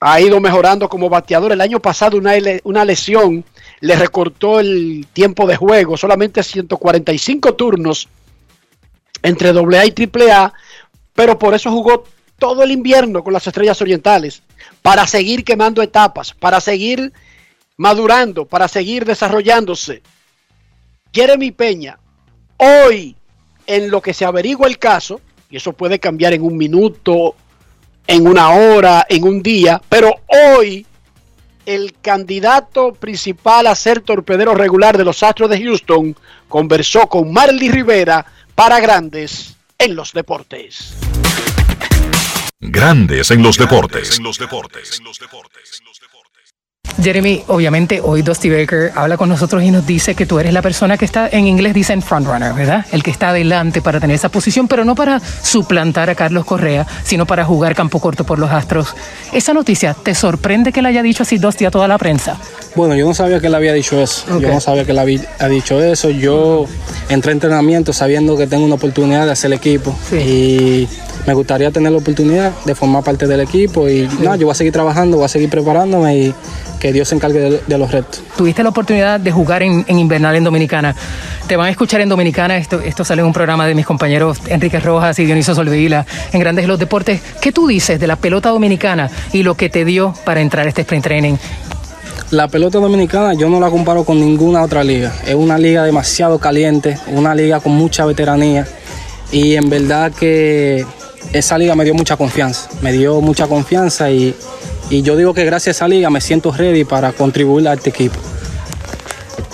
ha ido mejorando como bateador. El año pasado una, una lesión le recortó el tiempo de juego, solamente 145 turnos entre AA y AAA, pero por eso jugó todo el invierno con las Estrellas Orientales, para seguir quemando etapas, para seguir madurando para seguir desarrollándose. Jeremy Peña, hoy en lo que se averigua el caso, y eso puede cambiar en un minuto, en una hora, en un día, pero hoy el candidato principal a ser torpedero regular de los Astros de Houston conversó con Marley Rivera para Grandes en los Deportes. Grandes en los deportes. En los deportes. Jeremy, obviamente hoy Dusty Baker habla con nosotros y nos dice que tú eres la persona que está, en inglés dicen frontrunner, ¿verdad? El que está adelante para tener esa posición, pero no para suplantar a Carlos Correa, sino para jugar campo corto por los Astros. ¿Esa noticia te sorprende que le haya dicho así Dusty a toda la prensa? Bueno, yo no sabía que él había dicho eso. Yo no sabía que él había dicho eso. Yo entré a entrenamiento sabiendo que tengo una oportunidad de hacer el equipo y me gustaría tener la oportunidad de formar parte del equipo y no, yo voy a seguir trabajando, voy a seguir preparándome y que Dios se encargue de, los retos. Tuviste la oportunidad de jugar en, Invernal en Dominicana. Te van a escuchar en Dominicana, esto, esto sale en un programa de mis compañeros Enrique Rojas y Dionisio Solveila en Grandes de los Deportes. ¿Qué tú dices de la pelota dominicana y lo que te dio para entrar a este sprint training? La pelota dominicana yo no la comparo con ninguna otra liga. Es una liga demasiado caliente, una liga con mucha veteranía y en verdad que esa liga me dio mucha confianza, me dio mucha confianza y, yo digo que gracias a esa liga me siento ready para contribuir a este equipo.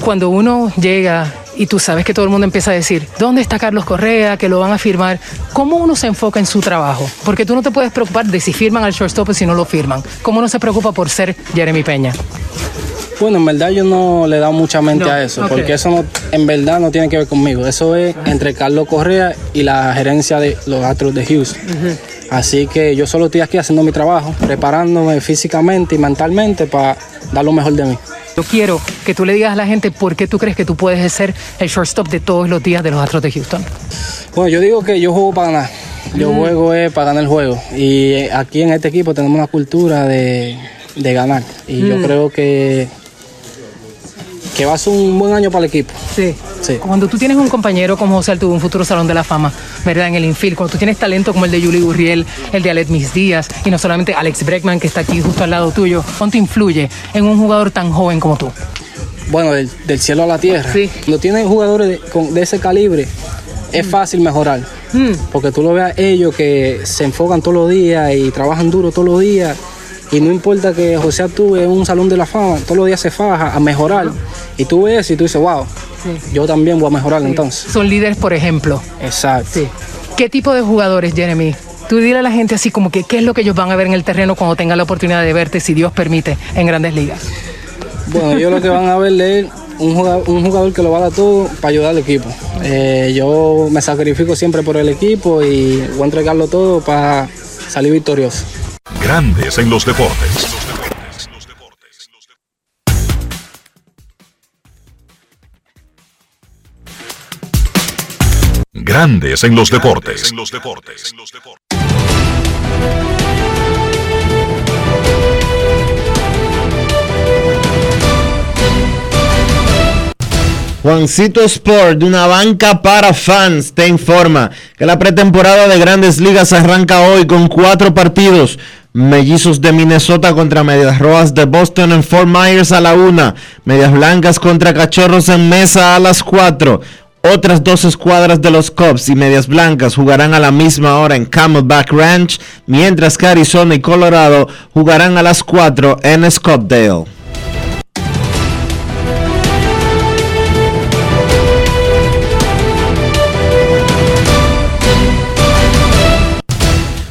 Cuando uno llega y tú sabes que todo el mundo empieza a decir, ¿dónde está Carlos Correa? Que lo van a firmar. ¿Cómo uno se enfoca en su trabajo? Porque tú no te puedes preocupar de si firman al shortstop o si no lo firman. ¿Cómo uno se preocupa por ser Jeremy Peña? Bueno, en verdad yo no le he dado mucha mente a eso, porque eso no, en verdad no tiene que ver conmigo. Eso es entre Carlos Correa y la gerencia de los Astros de Houston. Así que yo solo estoy aquí haciendo mi trabajo, preparándome físicamente y mentalmente para dar lo mejor de mí. Yo quiero que tú le digas a la gente por qué tú crees que tú puedes ser el shortstop de todos los días de los Astros de Houston. Bueno, yo digo que yo juego para ganar. Yo juego es para ganar el juego. Y aquí en este equipo tenemos una cultura de, ganar. Y yo creo que que va a ser un buen año para el equipo. Sí. sí. Cuando tú tienes un compañero como José Altuve, un futuro Salón de la Fama, ¿verdad? En el infield, cuando tú tienes talento como el de Julie Gurriel, el de Alet Mis Díaz, y no solamente Alex Breckman, que está aquí justo al lado tuyo, ¿cuánto influye en un jugador tan joven como tú? Bueno, del, cielo a la tierra. Sí. Cuando tienes jugadores de, ese calibre, es mm. fácil mejorar. Mm. Porque tú lo ves a ellos que se enfocan todos los días y trabajan duro todos los días y no importa que José actúe en un salón de la fama, todos los días se faja a mejorar. Y tú ves y tú dices, wow, yo también voy a mejorar entonces. Son líderes, por ejemplo. Exacto. ¿Qué tipo de jugadores, Jeremy? Tú dile a la gente así como que qué es lo que ellos van a ver en el terreno cuando tengan la oportunidad de verte, si Dios permite, en grandes ligas. Bueno, ellos lo que van a ver es un jugador, un jugador que lo va a dar todo para ayudar al equipo. Eh, yo me sacrifico siempre por el equipo y voy a entregarlo todo para salir victorioso. Grandes en los deportes. Grandes en los deportes. Juancito Sport, de una banca para fans, te informa que la pretemporada de grandes ligas arranca hoy con cuatro partidos. Mellizos de Minnesota contra Medias Rojas de Boston en Fort Myers a la una. Medias Blancas contra Cachorros en Mesa a las 4. Otras dos escuadras de los Cubs y Medias Blancas jugarán a la misma hora en Camelback Ranch, mientras que Arizona y Colorado jugarán a las 4 en Scottsdale.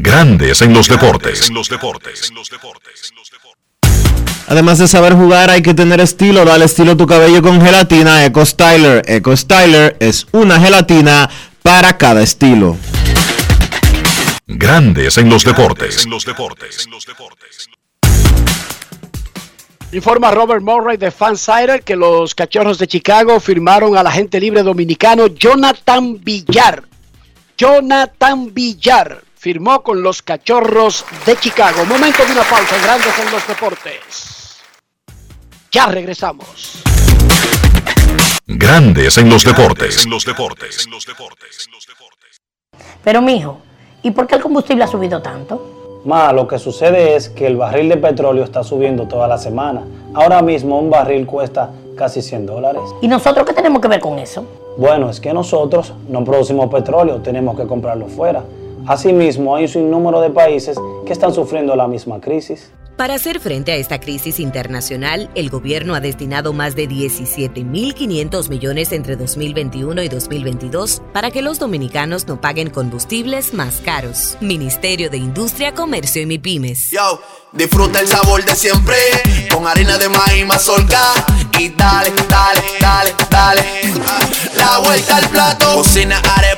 Grandes en los deportes. Además de saber jugar, hay que tener estilo. Dale estilo a tu cabello con gelatina Eco Styler. Eco Styler es una gelatina para cada estilo. Grandes en los deportes. Informa Robert Murray de Fansider que los cachorros de Chicago firmaron al agente libre dominicano Jonathan Villar. Jonathan Villar firmó con los cachorros de Chicago. Momento de una pausa. Grandes en los deportes. Ya regresamos. Grandes en los deportes. En los deportes. Pero mijo, ¿y por qué el combustible ha subido tanto? Ma, lo que sucede es que el barril de petróleo está subiendo toda la semana. Ahora mismo un barril cuesta casi 100 dólares. ¿Y nosotros qué tenemos que ver con eso? Bueno, es que nosotros no producimos petróleo, tenemos que comprarlo fuera. Asimismo, hay un sinnúmero de países que están sufriendo la misma crisis. Para hacer frente a esta crisis internacional, el gobierno ha destinado más de 17.500 millones entre 2021 y 2022 para que los dominicanos no paguen combustibles más caros. Ministerio de Industria, Comercio y MIPIMES. Yo, disfruta el sabor de siempre con harina de maíz mazorca y dale, dale, dale, dale. La vuelta al plato, cocina arepa,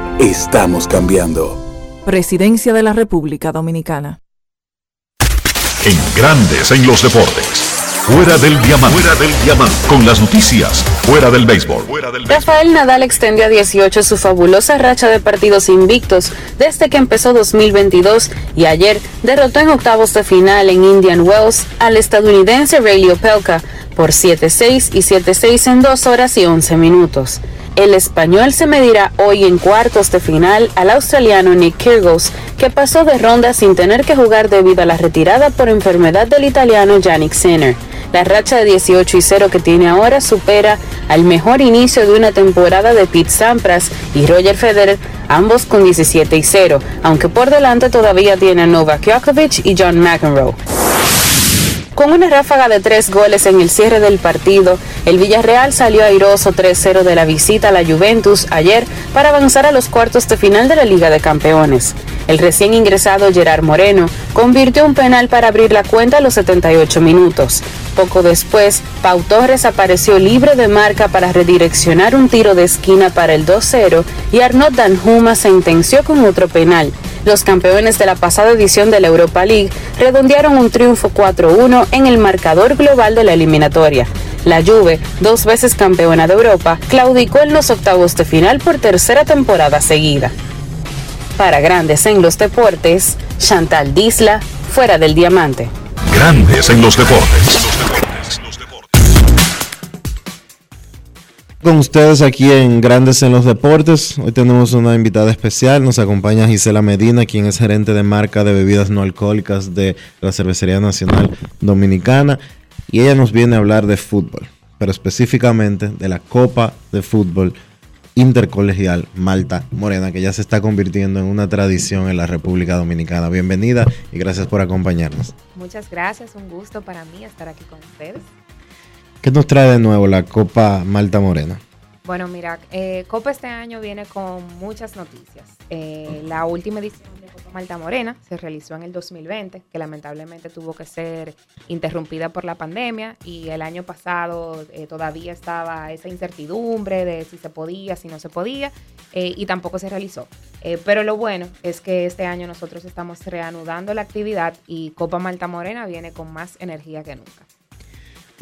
Estamos cambiando. Presidencia de la República Dominicana. En Grandes en los deportes. Fuera del diamante. Fuera del diamante. Con las noticias. Fuera del béisbol. Rafael Nadal extendió a 18 su fabulosa racha de partidos invictos desde que empezó 2022 y ayer derrotó en octavos de final en Indian Wells al estadounidense Ray Opelka por 7-6 y 7-6 en 2 horas y 11 minutos. El español se medirá hoy en cuartos de final al australiano Nick Kyrgios, que pasó de ronda sin tener que jugar debido a la retirada por enfermedad del italiano Yannick Sinner. La racha de 18 y 0 que tiene ahora supera al mejor inicio de una temporada de Pete Sampras y Roger Federer, ambos con 17 y 0, aunque por delante todavía tiene a Novak Djokovic y John McEnroe. Con una ráfaga de tres goles en el cierre del partido, el Villarreal salió airoso 3-0 de la visita a la Juventus ayer para avanzar a los cuartos de final de la Liga de Campeones. El recién ingresado Gerard Moreno convirtió un penal para abrir la cuenta a los 78 minutos. Poco después, Pau Torres apareció libre de marca para redireccionar un tiro de esquina para el 2-0 y Arnaud Danjuma sentenció con otro penal. Los campeones de la pasada edición de la Europa League redondearon un triunfo 4-1 en el marcador global de la eliminatoria. La Juve, dos veces campeona de Europa, claudicó en los octavos de final por tercera temporada seguida. Para Grandes en los Deportes, Chantal Disla, fuera del diamante. Grandes en los deportes. Con ustedes aquí en Grandes en los Deportes. Hoy tenemos una invitada especial. Nos acompaña Gisela Medina, quien es gerente de marca de bebidas no alcohólicas de la Cervecería Nacional Dominicana. Y ella nos viene a hablar de fútbol, pero específicamente de la Copa de Fútbol Intercolegial Malta Morena, que ya se está convirtiendo en una tradición en la República Dominicana. Bienvenida y gracias por acompañarnos. Muchas gracias, un gusto para mí estar aquí con ustedes. ¿Qué nos trae de nuevo la Copa Malta Morena? Bueno, mira, eh, Copa este año viene con muchas noticias. Eh, la última edición de Copa Malta Morena se realizó en el 2020, que lamentablemente tuvo que ser interrumpida por la pandemia y el año pasado eh, todavía estaba esa incertidumbre de si se podía, si no se podía y tampoco se realizó. pero lo bueno es que este año nosotros estamos reanudando la actividad y Copa Malta Morena viene con más energía que nunca.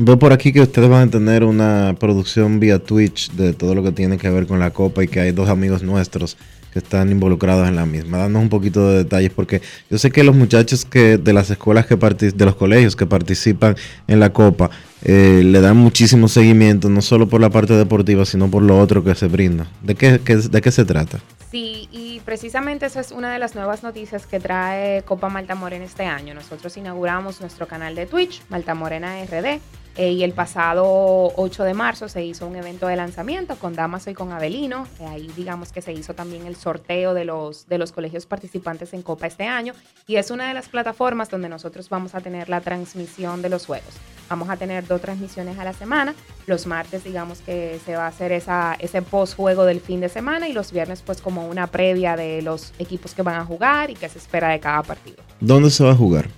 Veo por aquí que ustedes van a tener una producción vía Twitch de todo lo que tiene que ver con la Copa y que hay dos amigos nuestros que están involucrados en la misma. Danos un poquito de detalles porque yo sé que los muchachos que de las escuelas que de los colegios que participan en la Copa eh, le dan muchísimo seguimiento, no solo por la parte deportiva, sino por lo otro que se brinda. ¿De qué, de qué se trata? Sí, y precisamente esa es una de las nuevas noticias que trae Copa Malta Morena este año. Nosotros inauguramos nuestro canal de Twitch, Malta Morena RD, eh, y el pasado 8 de marzo se hizo un evento de lanzamiento con Damaso y con Avelino. Eh, ahí digamos que se hizo también el sorteo de los, de los colegios participantes en Copa este año. Y es una de las plataformas donde nosotros vamos a tener la transmisión de los juegos. Vamos a tener dos transmisiones a la semana. Los martes digamos que se va a hacer esa, ese post juego del fin de semana y los viernes pues como una previa de los equipos que van a jugar y qué se espera de cada partido. ¿Dónde se va a jugar?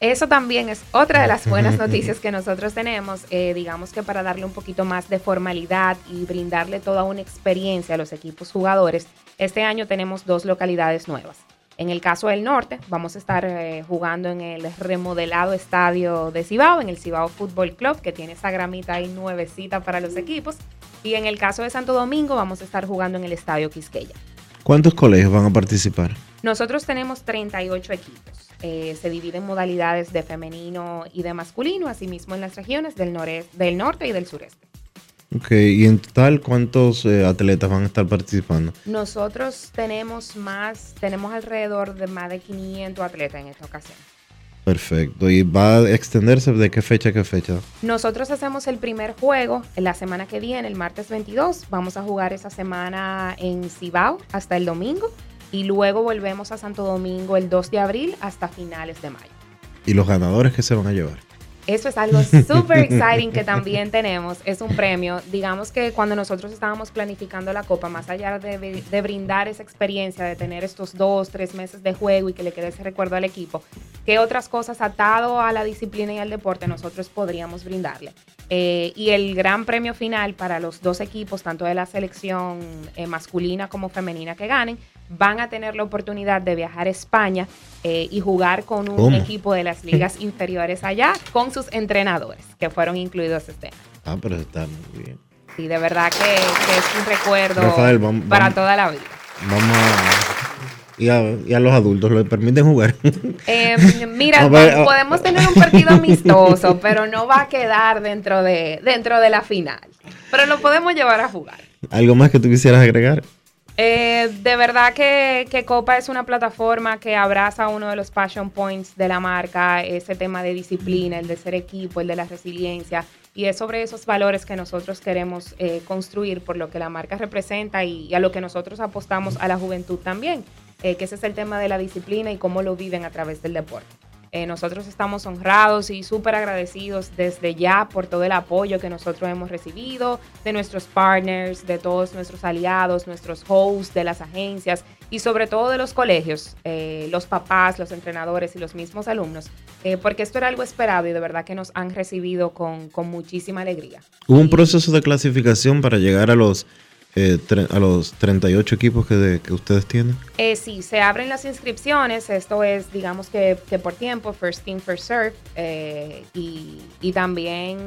Eso también es otra de las buenas noticias que nosotros tenemos, eh, digamos que para darle un poquito más de formalidad y brindarle toda una experiencia a los equipos jugadores, este año tenemos dos localidades nuevas. En el caso del norte, vamos a estar eh, jugando en el remodelado estadio de Cibao, en el Cibao Fútbol Club, que tiene esa gramita ahí nuevecita para los equipos. Y en el caso de Santo Domingo, vamos a estar jugando en el estadio Quisqueya. ¿Cuántos colegios van a participar? Nosotros tenemos 38 equipos. Eh, se divide en modalidades de femenino y de masculino, asimismo en las regiones del, noreste, del norte y del sureste. Ok, y en total, ¿cuántos eh, atletas van a estar participando? Nosotros tenemos más, tenemos alrededor de más de 500 atletas en esta ocasión. Perfecto. ¿Y va a extenderse de qué fecha a qué fecha? Nosotros hacemos el primer juego en la semana que viene, el martes 22. Vamos a jugar esa semana en Cibao hasta el domingo y luego volvemos a Santo Domingo el 2 de abril hasta finales de mayo. ¿Y los ganadores qué se van a llevar? Eso es algo súper exciting que también tenemos. Es un premio. Digamos que cuando nosotros estábamos planificando la Copa, más allá de, de, brindar esa experiencia, de tener estos dos, tres meses de juego y que le quede ese recuerdo al equipo, ¿qué otras cosas atado a la disciplina y al deporte nosotros podríamos brindarle? Eh, y el gran premio final para los dos equipos, tanto de la selección eh, masculina como femenina que ganen, van a tener la oportunidad de viajar a España eh, y jugar con un equipo de las ligas inferiores allá con sus entrenadores que fueron incluidos este año. Ah, pero está muy bien. Sí, de verdad que, es un recuerdo para toda la vida. Vamos y a, los adultos ¿lo permiten jugar. Eh, mira, podemos tener un partido amistoso, pero no va a quedar dentro de, dentro de la final. Pero lo podemos llevar a jugar. ¿Algo más que tú quisieras agregar? Eh, de verdad que, Copa es una plataforma que abraza uno de los passion points de la marca, ese tema de disciplina, el de ser equipo, el de la resiliencia, y es sobre esos valores que nosotros queremos eh, construir por lo que la marca representa y, a lo que nosotros apostamos a la juventud también, eh, que ese es el tema de la disciplina y cómo lo viven a través del deporte. Eh, nosotros estamos honrados y súper agradecidos desde ya por todo el apoyo que nosotros hemos recibido de nuestros partners, de todos nuestros aliados, nuestros hosts, de las agencias y sobre todo de los colegios, eh, los papás, los entrenadores y los mismos alumnos, eh, porque esto era algo esperado y de verdad que nos han recibido con, con muchísima alegría. Hubo un proceso de clasificación para llegar a los eh, a los 38 equipos que, que ustedes tienen? Eh, sí, se abren las inscripciones. Esto es, digamos que, por tiempo, first in, first serve. Eh, y, y, también,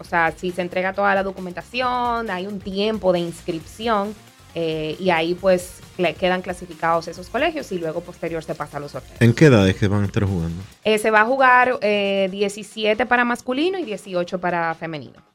o sea, si se entrega toda la documentación, hay un tiempo de inscripción. Eh, y ahí pues quedan clasificados esos colegios y luego posterior se pasa a los sorteos. ¿En qué edades que van a estar jugando? se va a jugar 17 para masculino y 18 para femenino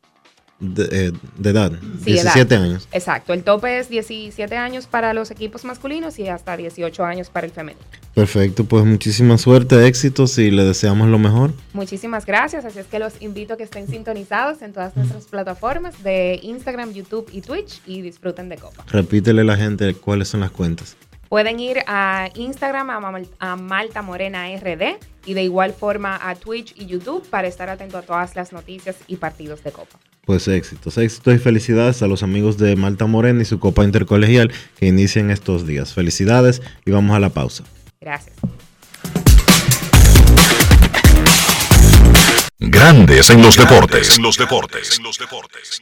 de, eh, edad, 17 años. Exacto, el tope es 17 años para los equipos masculinos y hasta 18 años para el femenino. Perfecto, pues muchísima suerte, éxitos y le deseamos lo mejor. Muchísimas gracias, así es que los invito a que estén sintonizados en todas nuestras plataformas de Instagram, YouTube y Twitch y disfruten de Copa. Repítele a la gente cuáles son las cuentas. Pueden ir a Instagram a, Malta Morena RD y de igual forma a Twitch y YouTube para estar atento a todas las noticias y partidos de Copa. Pues éxitos, éxitos y felicidades a los amigos de Malta Morena y su Copa Intercolegial que inician estos días. Felicidades y vamos a la pausa. Gracias. Grandes en los deportes. En los deportes. En los deportes.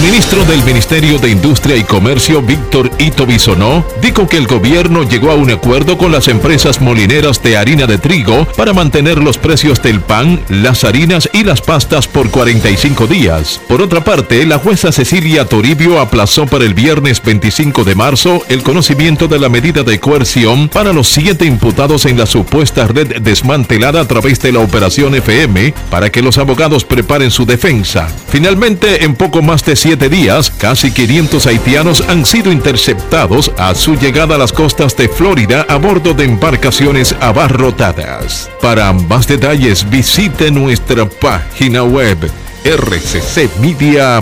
El ministro del Ministerio de Industria y Comercio, Víctor Ito Bisonó, dijo que el gobierno llegó a un acuerdo con las empresas molineras de harina de trigo para mantener los precios del pan, las harinas y las pastas por 45 días. Por otra parte, la jueza Cecilia Toribio aplazó para el viernes 25 de marzo el conocimiento de la medida de coerción para los siete imputados en la supuesta red desmantelada a través de la operación FM para que los abogados preparen su defensa. Finalmente, en poco más de siete días, casi 500 haitianos han sido interceptados a su llegada a las costas de Florida a bordo de embarcaciones abarrotadas. Para más detalles, visite nuestra página web rccmedia.com.do.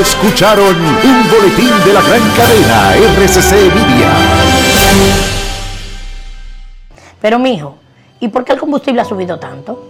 Escucharon un boletín de la gran cadena RCC Media. Pero mijo, ¿y por qué el combustible ha subido tanto?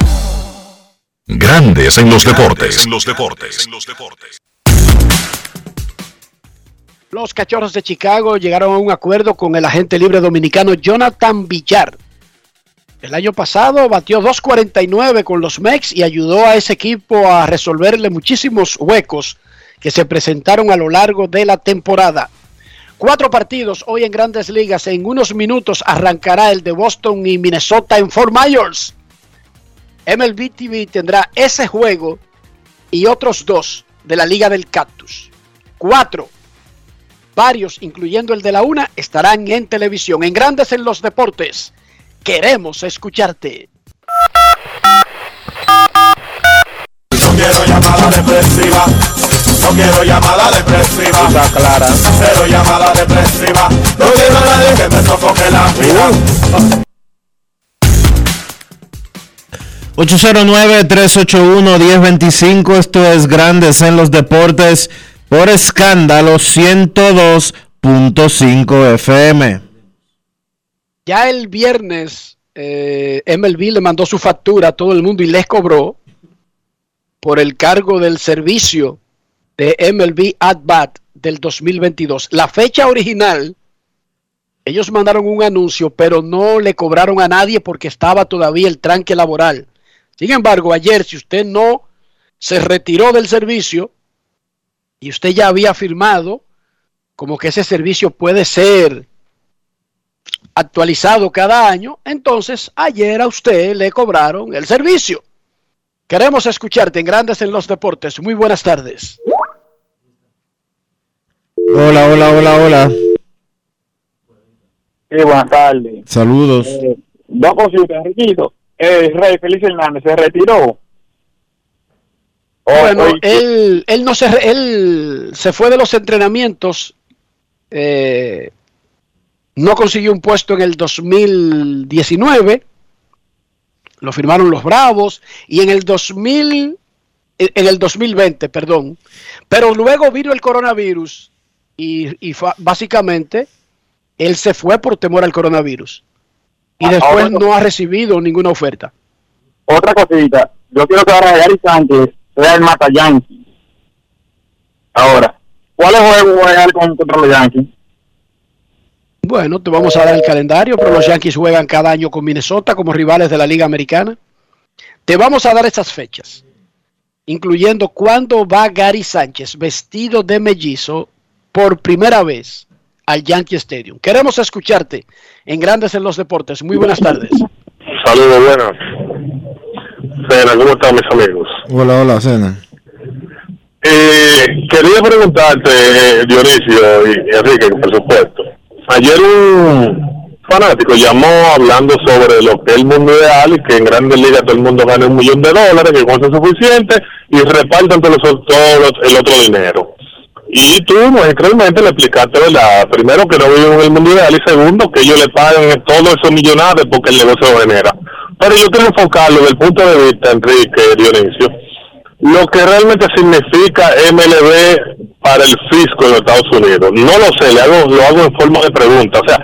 Grandes en los deportes. En los deportes. Los cachorros de Chicago llegaron a un acuerdo con el agente libre dominicano Jonathan Villar. El año pasado batió 2.49 con los Mex y ayudó a ese equipo a resolverle muchísimos huecos que se presentaron a lo largo de la temporada. Cuatro partidos hoy en grandes ligas. En unos minutos arrancará el de Boston y Minnesota en Fort Myers. MLB TV tendrá ese juego y otros dos de la Liga del Cactus. Cuatro. Varios, incluyendo el de la una, estarán en televisión. En Grandes en los Deportes. Queremos escucharte. No quiero llamada depresiva. No quiero llamada depresiva. Está clara. Cero llamada depresiva. No quiero a nadie que me sofoque la vida. 809-381-1025, esto es Grandes en los Deportes por escándalo 102.5 FM. Ya el viernes eh, MLB le mandó su factura a todo el mundo y les cobró por el cargo del servicio de MLB At Bat del 2022. La fecha original, ellos mandaron un anuncio, pero no le cobraron a nadie porque estaba todavía el tranque laboral. Sin embargo, ayer, si usted no se retiró del servicio y usted ya había firmado como que ese servicio puede ser actualizado cada año, entonces ayer a usted le cobraron el servicio. Queremos escucharte en Grandes en los Deportes. Muy buenas tardes. Hola, hola, hola, hola. Sí, buenas tardes. Saludos. Eh, dos cositas, Riquito. Eh, Rey Feliz Hernández se retiró. Bueno, él, él no se él se fue de los entrenamientos, eh, no consiguió un puesto en el 2019, lo firmaron los Bravos y en el 2000, en el 2020, perdón, pero luego vino el coronavirus y, y básicamente él se fue por temor al coronavirus y Ah, después ahora- no ha recibido ninguna oferta. Otra cosita. Yo quiero que ahora Gary Sánchez sea el mata Yankee. Ahora, ¿cuáles juegos con- contra los Yankees? Bueno, te vamos a dar el calendario, pero los Yankees juegan cada año con Minnesota como rivales de la Liga Americana. Te vamos a dar esas fechas, incluyendo cuándo va Gary Sánchez vestido de mellizo por primera vez al Yankee Stadium. Queremos escucharte en Grandes en los Deportes. Muy buenas tardes. Saludos, buenas. Cena, ¿cómo están mis amigos? Hola, hola, Cena. Eh, quería preguntarte, eh, Dionisio y, y Enrique, por supuesto. Ayer un fanático llamó hablando sobre lo que es el mundo ideal y que en grandes ligas todo el mundo gana un millón de dólares, que con eso es suficiente y repartan todo, el otro dinero. Y tú magistralmente le explicaste, ¿verdad? Primero, que no viven en el mundo ideal y segundo, que ellos le pagan todos esos millonarios porque el negocio lo genera. Pero yo quiero enfocarlo desde el punto de vista, Enrique, Dionisio, lo que realmente significa MLB para el fisco de los Estados Unidos. No lo sé, le hago, lo hago en forma de pregunta. O sea,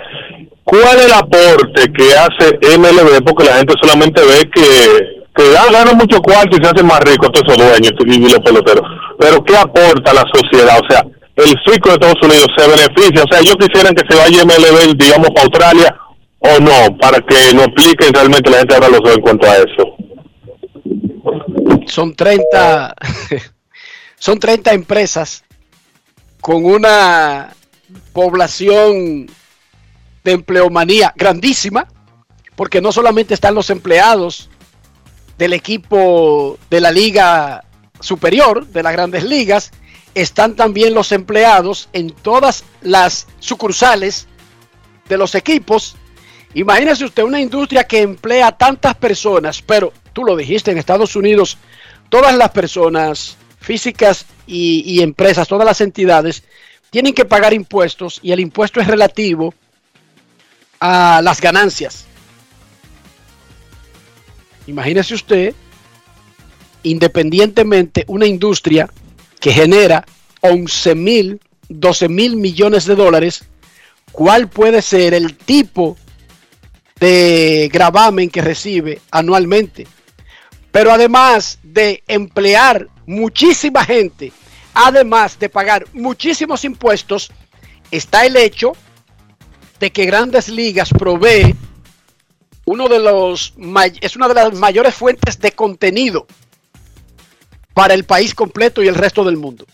¿cuál es el aporte que hace MLB? Porque la gente solamente ve que, que ah, gana mucho cuarto y se hace más rico todos esos dueños y los peloteros. Pero ¿qué aporta la sociedad? O sea, el fisco de Estados Unidos se beneficia. O sea, yo quisiera que se vaya MLB, digamos, para Australia o no, para que nos expliquen realmente la gente ahora lo sabe en cuanto a eso. Son 30, son 30 empresas con una población de empleomanía grandísima, porque no solamente están los empleados del equipo de la liga superior, de las grandes ligas, están también los empleados en todas las sucursales de los equipos. Imagínese usted una industria que emplea tantas personas, pero tú lo dijiste, en Estados Unidos, todas las personas físicas y, y empresas, todas las entidades, tienen que pagar impuestos y el impuesto es relativo a las ganancias. Imagínese usted, independientemente, una industria que genera 11 mil, 12 mil millones de dólares, ¿cuál puede ser el tipo de gravamen que recibe anualmente? Pero además de emplear muchísima gente, además de pagar muchísimos impuestos, está el hecho de que Grandes Ligas provee uno de los es una de las mayores fuentes de contenido para el país completo y el resto del mundo.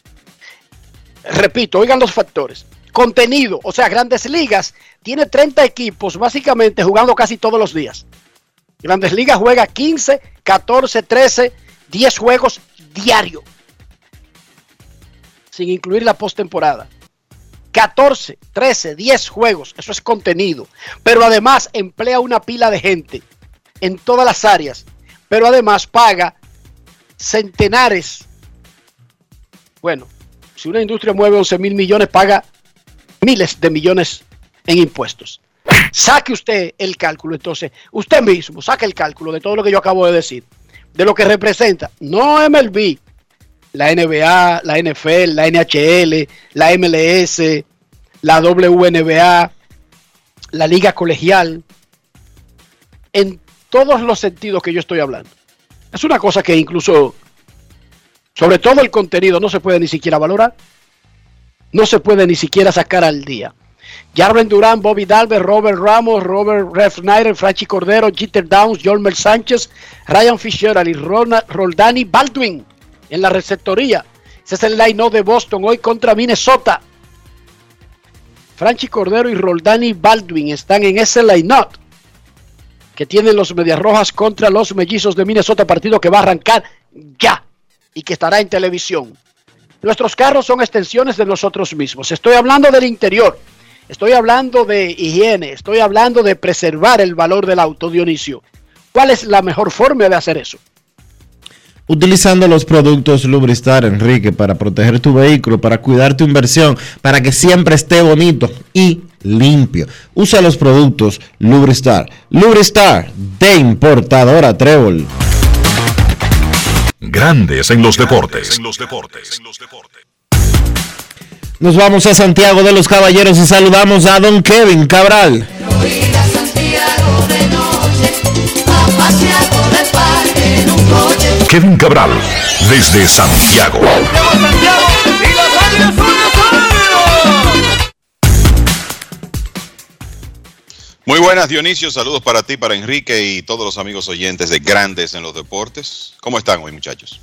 Repito, oigan los factores. Contenido, o sea, Grandes Ligas tiene 30 equipos básicamente jugando casi todos los días. Grandes Ligas juega 15, 14, 13, 10 juegos diario. Sin incluir la postemporada. 14, 13, 10 juegos. Eso es contenido. Pero además emplea una pila de gente en todas las áreas. Pero además paga centenares. Bueno, si una industria mueve 11 mil millones, paga miles de millones en impuestos. Saque usted el cálculo, entonces, usted mismo saque el cálculo de todo lo que yo acabo de decir, de lo que representa, no MLB, la NBA, la NFL, la NHL, la MLS, la WNBA, la liga colegial, en todos los sentidos que yo estoy hablando. Es una cosa que incluso, sobre todo el contenido, no se puede ni siquiera valorar, no se puede ni siquiera sacar al día. Jarven Durán, Bobby Dalver, Robert Ramos, Robert Ref Franchi Cordero, Jeter Downs, Jormel Sánchez, Ryan Fitzgerald y Roldani Baldwin en la receptoría. Ese es el line de Boston hoy contra Minnesota. Franchi Cordero y Roldani Baldwin están en ese line-up que tienen los Medias Rojas contra los Mellizos de Minnesota, partido que va a arrancar ya y que estará en televisión. Nuestros carros son extensiones de nosotros mismos. Estoy hablando del interior, estoy hablando de higiene, estoy hablando de preservar el valor del auto, Dionisio. ¿Cuál es la mejor forma de hacer eso? Utilizando los productos Lubristar, Enrique, para proteger tu vehículo, para cuidar tu inversión, para que siempre esté bonito y limpio. Usa los productos Lubristar. Lubristar de importadora Trébol. Grandes en los deportes. Nos vamos a Santiago de los Caballeros y saludamos a don Kevin Cabral. Kevin Cabral, desde Santiago. Muy buenas, Dionisio. Saludos para ti, para Enrique y todos los amigos oyentes de Grandes en los Deportes. ¿Cómo están hoy, muchachos?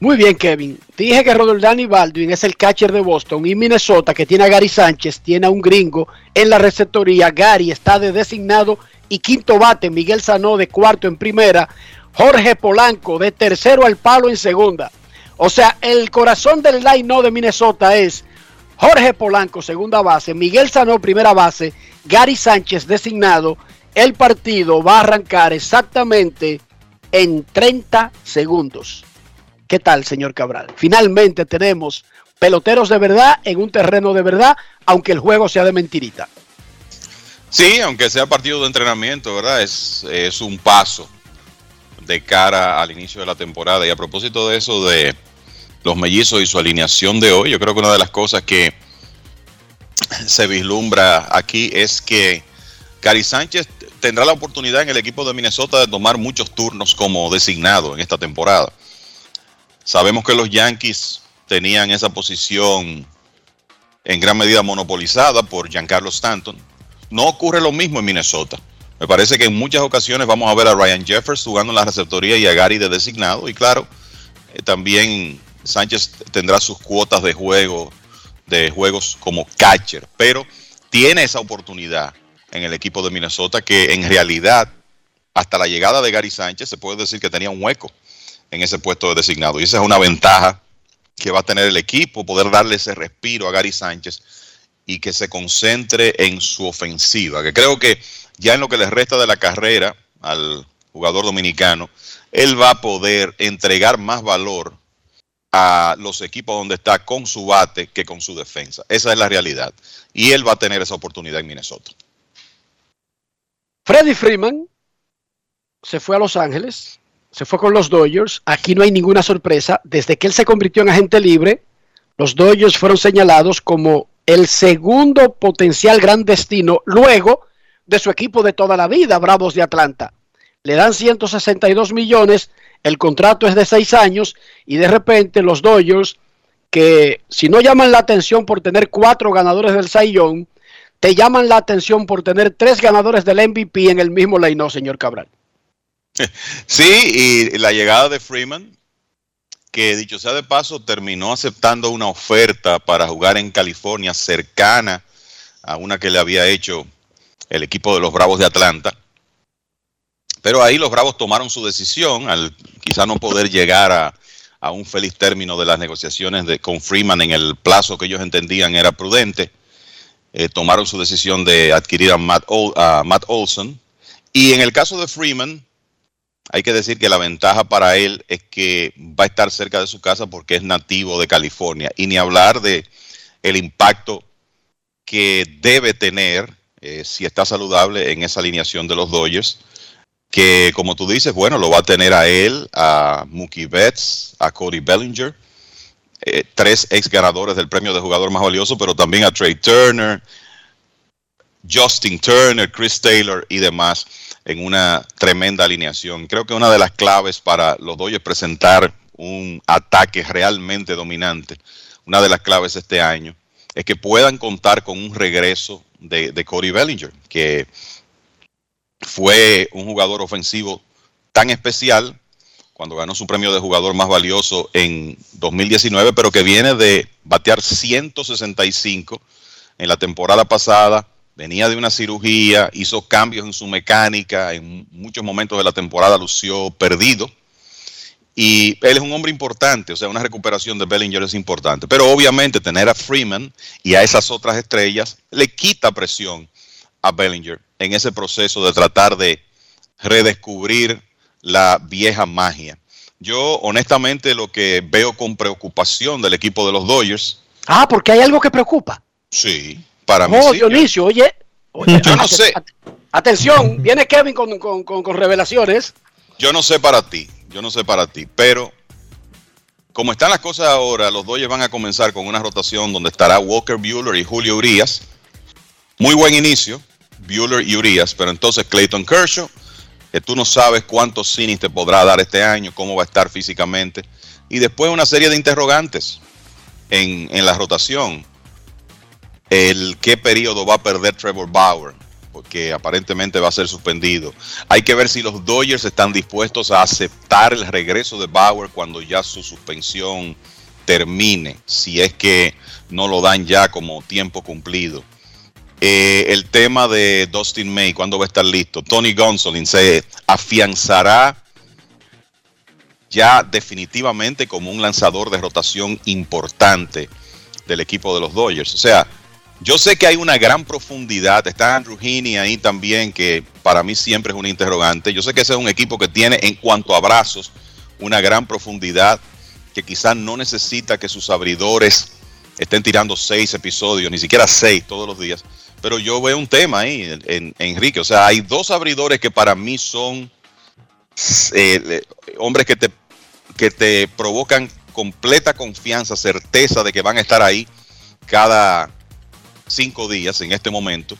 Muy bien, Kevin. Dije que Rodoldani Baldwin es el catcher de Boston y Minnesota, que tiene a Gary Sánchez, tiene a un gringo en la receptoría. Gary está de designado y quinto bate. Miguel Sanó de cuarto en primera. Jorge Polanco de tercero al palo en segunda. O sea, el corazón del line de Minnesota es Jorge Polanco, segunda base. Miguel Sanó, primera base. Gary Sánchez designado. El partido va a arrancar exactamente en 30 segundos. ¿Qué tal, señor Cabral? Finalmente tenemos peloteros de verdad en un terreno de verdad, aunque el juego sea de mentirita. Sí, aunque sea partido de entrenamiento, ¿verdad? Es, es un paso de cara al inicio de la temporada. Y a propósito de eso, de los mellizos y su alineación de hoy, yo creo que una de las cosas que se vislumbra aquí es que Cari Sánchez tendrá la oportunidad en el equipo de Minnesota de tomar muchos turnos como designado en esta temporada. Sabemos que los Yankees tenían esa posición en gran medida monopolizada por Giancarlo Stanton. No ocurre lo mismo en Minnesota. Me parece que en muchas ocasiones vamos a ver a Ryan Jeffers jugando en la receptoría y a Gary de designado. Y claro, eh, también Sánchez tendrá sus cuotas de juego, de juegos como catcher. Pero tiene esa oportunidad en el equipo de Minnesota que en realidad, hasta la llegada de Gary Sánchez, se puede decir que tenía un hueco en ese puesto de designado. Y esa es una ventaja que va a tener el equipo, poder darle ese respiro a Gary Sánchez y que se concentre en su ofensiva, que creo que ya en lo que le resta de la carrera al jugador dominicano, él va a poder entregar más valor a los equipos donde está con su bate que con su defensa. Esa es la realidad. Y él va a tener esa oportunidad en Minnesota. Freddy Freeman se fue a Los Ángeles, se fue con los Dodgers. Aquí no hay ninguna sorpresa. Desde que él se convirtió en agente libre, los Dodgers fueron señalados como el segundo potencial gran destino luego de su equipo de toda la vida, Bravos de Atlanta. Le dan 162 millones, el contrato es de seis años y de repente los Dodgers, que si no llaman la atención por tener cuatro ganadores del Young, te llaman la atención por tener tres ganadores del MVP en el mismo line señor Cabral. Sí, y la llegada de Freeman, que dicho sea de paso, terminó aceptando una oferta para jugar en California cercana a una que le había hecho el equipo de los Bravos de Atlanta. Pero ahí los Bravos tomaron su decisión, al quizá no poder llegar a, un feliz término de las negociaciones con Freeman en el plazo que ellos entendían era prudente. Eh, tomaron su decisión de adquirir a Matt, a Matt Olson. Y en el caso de Freeman, hay que decir que la ventaja para él es que va a estar cerca de su casa porque es nativo de California. Y ni hablar de el impacto que debe tener eh, si está saludable en esa alineación de los Dodgers. Que como tú dices, bueno, lo va a tener a él, a Mookie Betts, a Cody Bellinger, eh, tres ex ganadores del premio de jugador más valioso, pero también a Trey Turner, Justin Turner, Chris Taylor y demás en una tremenda alineación. Creo que una de las claves para los Dodgers presentar un ataque realmente dominante, una de las claves este año, es que puedan contar con un regreso de, de Cody Bellinger, que fue un jugador ofensivo tan especial cuando ganó su premio de jugador más valioso en 2019, pero que viene de batear 165 en la temporada pasada, venía de una cirugía, hizo cambios en su mecánica, en muchos momentos de la temporada lució perdido. Y él es un hombre importante, o sea, una recuperación de Bellinger es importante. Pero obviamente tener a Freeman y a esas otras estrellas le quita presión a Bellinger en ese proceso de tratar de redescubrir la vieja magia. Yo honestamente lo que veo con preocupación del equipo de los Dodgers. Ah, porque hay algo que preocupa. Sí, para mí. Sí. Dionisio, oye, Yo no sé. Atención, viene Kevin con, con- con- con revelaciones. Yo no sé para ti, yo no sé para ti, pero como están las cosas ahora, los Dodgers van a comenzar con una rotación donde estará Walker Bueller y Julio Urias. Muy buen inicio, Bueller y Urias, pero entonces Clayton Kershaw, que tú no sabes cuántos innings te podrá dar este año, cómo va a estar físicamente, y después una serie de interrogantes en, en la rotación. El qué periodo va a perder Trevor Bauer, que aparentemente va a ser suspendido. Hay que ver si los Dodgers están dispuestos a aceptar el regreso de Bauer cuando ya su suspensión termine, si es que no lo dan ya como tiempo cumplido. Eh, el tema de Dustin May, ¿cuándo va a estar listo? Tony Gonsolin se afianzará ya definitivamente como un lanzador de rotación importante del equipo de los Dodgers. O sea, yo sé que hay una gran profundidad. Está Andrew Heaney ahí también, que para mí siempre es un interrogante. Yo sé que ese es un equipo que tiene en cuanto a brazos una gran profundidad, que quizás no necesita que sus abridores estén tirando seis episodios, ni siquiera seis todos los días. Pero yo veo un tema ahí, en, en- Enrique. O sea, hay dos abridores que para mí son eh, hombres que te, que te provocan completa confianza, certeza de que van a estar ahí cada cinco días en este momento,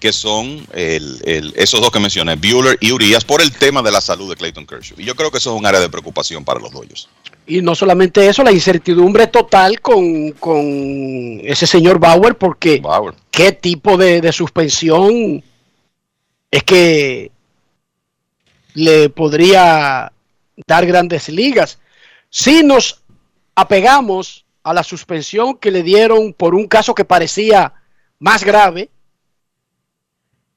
que son el- el- esos dos que mencioné, Bueller y Urias, por el tema de la salud de Clayton Kershaw. Y yo creo que eso es un área de preocupación para los Dodgers. Y no solamente eso, la incertidumbre total con, con ese señor Bauer, porque qué tipo de, de suspensión es que le podría dar grandes ligas. Si nos apegamos a la suspensión que le dieron por un caso que parecía más grave,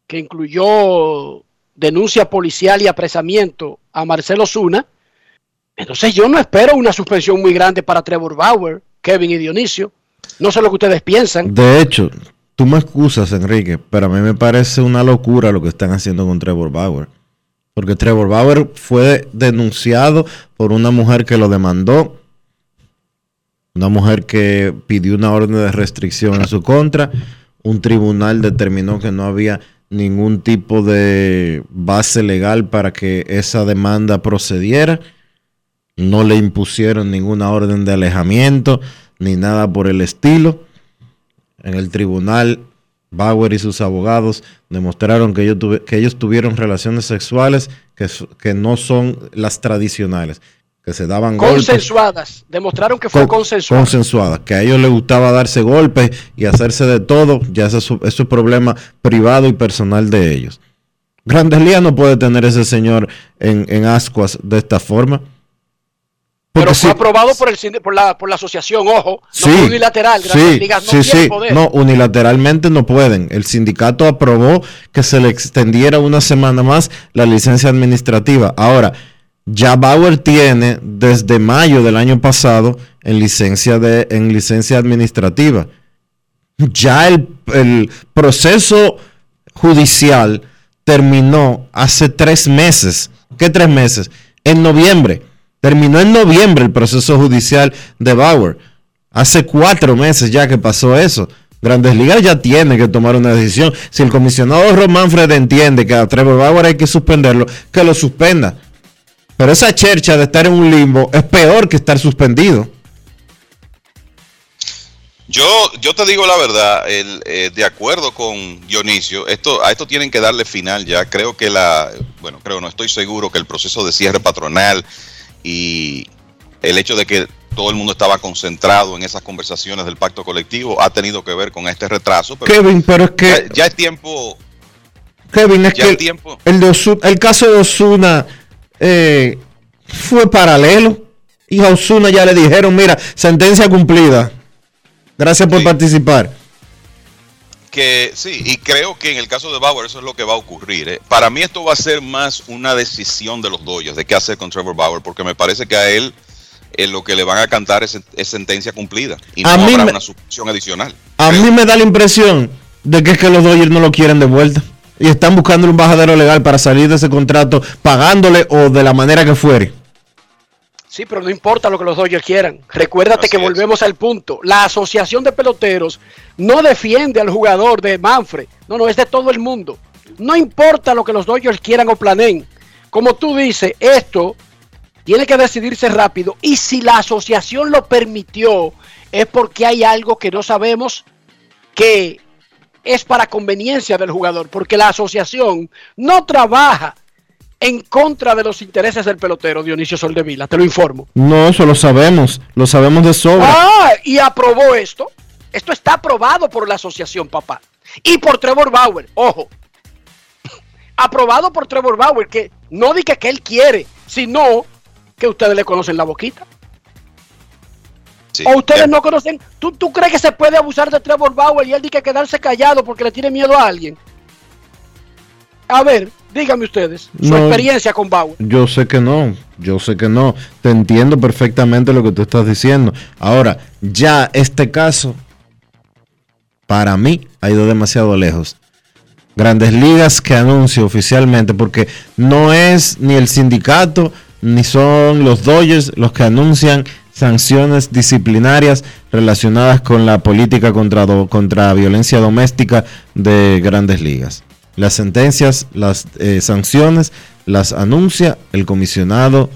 que incluyó denuncia policial y apresamiento a Marcelo Zuna, entonces yo no espero una suspensión muy grande para Trevor Bauer, Kevin y Dionisio. No sé lo que ustedes piensan. De hecho, tú me excusas, Enrique, pero a mí me parece una locura lo que están haciendo con Trevor Bauer. Porque Trevor Bauer fue denunciado por una mujer que lo demandó. Una mujer que pidió una orden de restricción en su contra. Un tribunal determinó que no había ningún tipo de base legal para que esa demanda procediera. No le impusieron ninguna orden de alejamiento ni nada por el estilo. En el tribunal, Bauer y sus abogados demostraron que ellos, tuvieron relaciones sexuales que no son las tradicionales, que se daban golpes Consensuadas. Demostraron que fue con- consensuadas, que a ellos les gustaba darse golpes y hacerse de todo, ya eso, es eso es problema privado y personal de ellos. Grandes Ligas no puede tener ese señor en, en ascuas de esta forma. Pero fue aprobado por, el, por, la, por la asociación, ojo, Sí, no fue unilateral. Grandes sí, ligas poder. No, unilateralmente no pueden. El sindicato aprobó que se le extendiera una semana más la licencia administrativa. Ahora, ya Bauer tiene desde mayo del año pasado en licencia de en licencia administrativa. Ya el, el proceso judicial terminó hace tres meses. ¿Qué tres meses? En noviembre. Terminó en noviembre el proceso judicial de Bauer. Hace cuatro meses ya que pasó eso. Grandes Ligas ya tiene que tomar una decisión. Si el comisionado Román Fred entiende que a Trevor Bauer hay que suspenderlo, que lo suspenda. Pero esa chercha de estar en un limbo es peor que estar suspendido. Yo, yo te digo la verdad, el, eh, de acuerdo con Dionisio, esto, a esto tienen que darle final ya. Creo que la, bueno, creo, no estoy seguro que el proceso de cierre patronal y el hecho de que todo el mundo estaba concentrado en esas conversaciones del pacto colectivo ha tenido que ver con este retraso. Pero Kevin, pero es que ya, ya es tiempo, Kevin, es ya que el tiempo. el, de el caso de Osuna eh, fue paralelo. Y a Osuna ya le dijeron, mira, sentencia cumplida. Gracias por participar. Que sí, y creo que en el caso de Bauer eso es lo que va a ocurrir. ¿eh? Para mí esto va a ser más una decisión de los Dodgers de qué hacer con Trevor Bauer, porque me parece que a él eh, lo que le van a cantar es, es sentencia cumplida y no A mí habrá me- una suspensión adicional. A mí me da la impresión de que es que los Dodgers no lo quieren de vuelta. Y están buscando un bajadero legal para salir de ese contrato, pagándole o de la manera que fuere. Sí, pero no importa lo que los Dodgers quieran. Recuérdate que volvemos al punto. La asociación de peloteros no defiende al jugador de Manfred. No, no, es de todo el mundo. No importa lo que los Dodgers quieran o planeen. Como tú dices, esto tiene que decidirse rápido. Y si la asociación lo permitió, es porque hay algo que no sabemos que es para conveniencia del jugador. Porque la asociación no trabaja en contra de los intereses del pelotero Dionisio Soldevila, te lo informo. No, eso lo sabemos. Lo sabemos de sobra. Ah, y aprobó esto. Esto está aprobado por la asociación, papá. Y por Trevor Bauer, ojo. Aprobado por Trevor Bauer, que no dice que él quiere, sino que ustedes le conocen la boquita. Sí, o ustedes ya. no conocen. ¿Tú, ¿Tú crees que se puede abusar de Trevor Bauer y él dice que quedarse callado porque le tiene miedo a alguien? A ver, díganme ustedes su No. experiencia con Bauer. Yo sé que no, yo sé que no. Te entiendo perfectamente lo que tú estás diciendo. Ahora, ya este caso, para mí, ha ido demasiado lejos. Grandes Ligas que anuncie oficialmente, porque no es ni el sindicato ni son los Dodgers los que anuncian sanciones disciplinarias relacionadas con la política contra, do- contra violencia doméstica de Grandes Ligas. Las sentencias, las eh, sanciones las anuncia el comisionado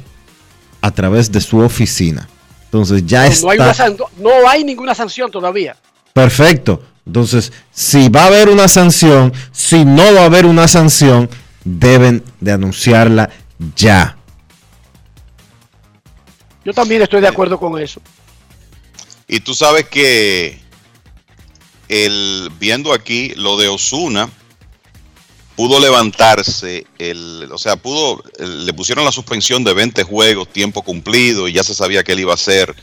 a través de su oficina. Entonces ya No, está no hay una no hay ninguna sanción todavía. perfecto. Entonces, si va a haber una sanción, si no va a haber una sanción, deben de anunciarla ya. Yo también estoy de acuerdo con eso. Y tú sabes que el viendo aquí lo de Osuna pudo levantarse el, o sea, pudo le pusieron la suspensión de 20 juegos, tiempo cumplido y ya se sabía que él iba a ser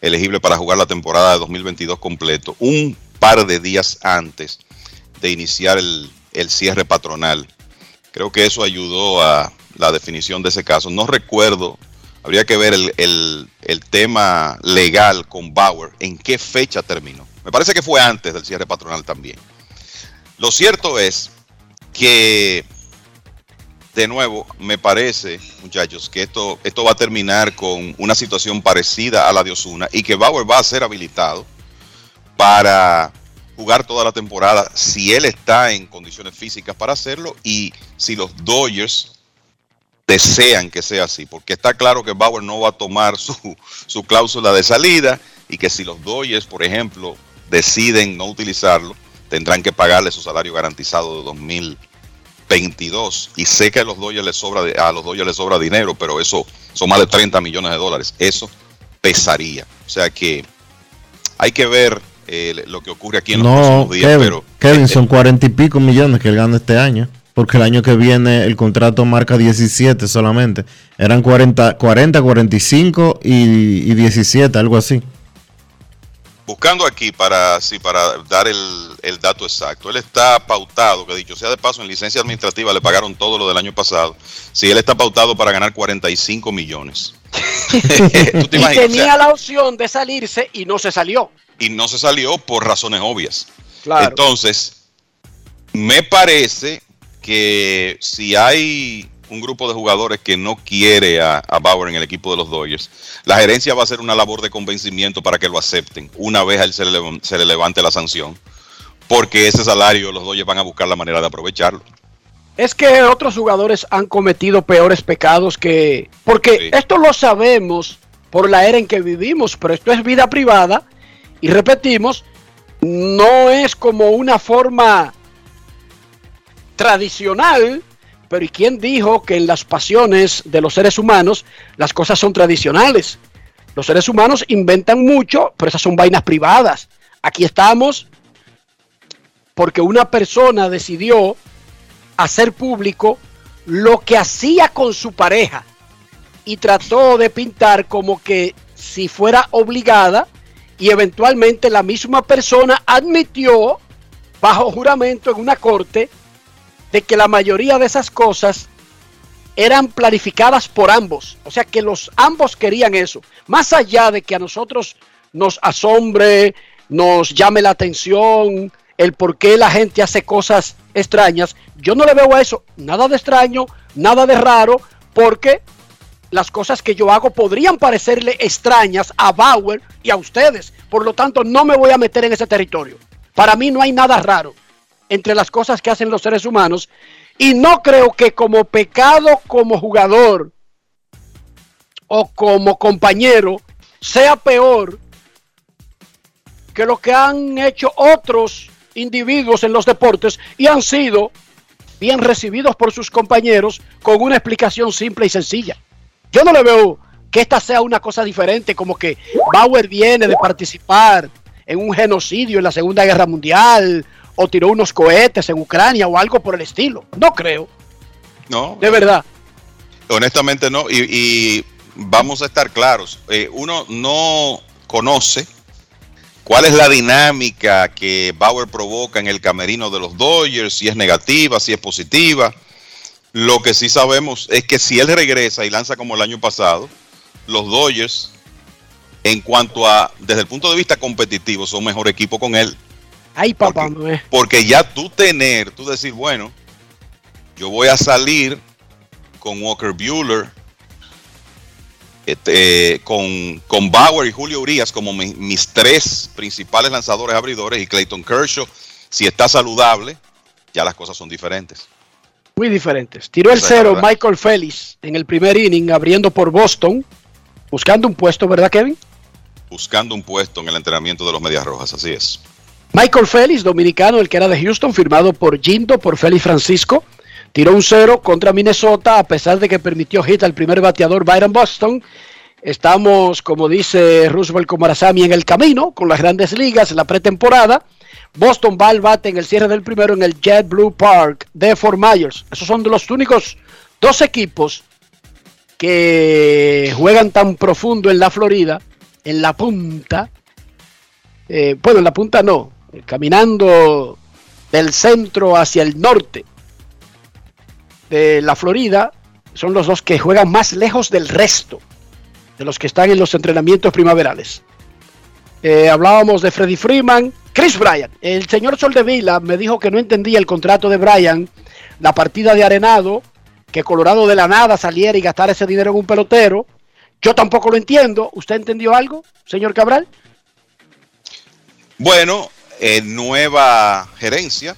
elegible para jugar la temporada de 2022 completo, un par de días antes de iniciar el, el cierre patronal. Creo que eso ayudó a la definición de ese caso. No recuerdo, habría que ver el, el- tema legal con Bauer, en qué fecha terminó. Me parece que fue antes del cierre patronal también. Lo cierto es que, de nuevo, me parece, muchachos, que esto, esto va a terminar con una situación parecida a la de Osuna y que Bauer va a ser habilitado para jugar toda la temporada si él está en condiciones físicas para hacerlo y si los Dodgers desean que sea así, porque está claro que Bauer no va a tomar su, su cláusula de salida y que si los Dodgers, por ejemplo, deciden no utilizarlo, tendrán que pagarle su salario garantizado de 2022. Y sé que a los Dodgers les sobra, a los Dodgers les sobra dinero, pero eso son más de 30 millones de dólares. Eso pesaría. O sea que hay que ver eh, lo que ocurre aquí en los No, próximos días, Kevin, pero Kevin, son cuarenta y pico millones que él gana este año. Porque el año que viene el contrato marca 17 solamente. Eran 40, 40 45 y, y 17, algo así. buscando aquí para sí, para dar el, el dato exacto. Él está pautado, que dicho sea de paso, en licencia administrativa le pagaron todo lo del año pasado. Sí, él está pautado para ganar 45 millones. ¿Tú te Y? O tenía sea, la opción de salirse y no se salió. y no se salió por razones obvias. Claro. Entonces, me parece que si hay un grupo de jugadores que no quiere a, a Bauer en el equipo de los Dodgers, la gerencia va a hacer una labor de convencimiento para que lo acepten una vez a él se le, lev- se le levante la sanción, porque ese salario los Dodgers van a buscar la manera de aprovecharlo. Es que otros jugadores han cometido peores pecados que... Porque esto lo sabemos por la era en que vivimos, pero esto es vida privada y repetimos, no es como una forma tradicional, pero ¿y quién dijo que en las pasiones de los seres humanos las cosas son tradicionales? Los seres humanos inventan mucho, pero esas son vainas privadas. Aquí estamos porque una persona decidió hacer público lo que hacía con su pareja y trató de pintar como que si fuera obligada y eventualmente la misma persona admitió bajo juramento en una corte de que la mayoría de esas cosas eran planificadas por ambos, o sea que los ambos querían eso, más allá de que a nosotros nos asombre, nos llame la atención, el por qué la gente hace cosas extrañas, yo no le veo a eso nada de extraño, nada de raro, porque las cosas que yo hago podrían parecerle extrañas a Bauer y a ustedes. Por lo tanto, no me voy a meter en ese territorio. Para mí no hay nada raro entre las cosas que hacen los seres humanos y no creo que como pecado como jugador o como compañero sea peor que lo que han hecho otros individuos en los deportes y han sido bien recibidos por sus compañeros con una explicación simple y sencilla. Yo no le veo que esta sea una cosa diferente, como que Bauer viene de participar en un genocidio en la Segunda Guerra Mundial o tiró unos cohetes en Ucrania o algo por el estilo. No creo. No. De verdad. Honestamente no. Y, y vamos a estar claros. Eh, uno no conoce cuál es la dinámica que Bauer provoca en el camerino de los Dodgers, si es negativa, si es positiva. Lo que sí sabemos es que si él regresa y lanza como el año pasado, los Dodgers, en cuanto a, desde el punto de vista competitivo, son mejor equipo con él. Ay, papá, es. Porque ya tú tener, tú decir, bueno, yo voy a salir con Walker Bueller, este, con, con Bauer y Julio Urias como mi- mis tres principales lanzadores abridores y Clayton Kershaw, si está saludable, ya las cosas son diferentes. Muy diferentes. Tiró el cero. Michael Félix en el primer inning, abriendo por Boston, buscando un puesto, ¿verdad, Kevin? Buscando un puesto en el entrenamiento de los Medias Rojas, así es. Michael Félix, dominicano, el que era de Houston, firmado por Gindo, por Félix Francisco. Tiró un cero contra Minnesota, a pesar de que permitió hit al primer bateador Byron Boston. Estamos, como dice Roosevelt Comarazami, en el camino con las grandes ligas, en la pretemporada. Boston va al bate en el cierre del primero en el Jet Blue Park de Fort Myers. Esos son de los únicos dos equipos que juegan tan profundo en la Florida, en la punta. Eh, bueno, en la punta no, caminando del centro hacia el norte de la Florida, son los dos que juegan más lejos del resto de los que están en los entrenamientos primaverales. Eh, hablábamos de Freddy Freeman, Chris Bryan. El señor Soldevila me dijo que no entendía el contrato de Bryan, la partida de Arenado, que Colorado de la nada saliera y gastara ese dinero en un pelotero. Yo tampoco lo entiendo. ¿Usted entendió algo, señor Cabral? Bueno, eh, nueva gerencia,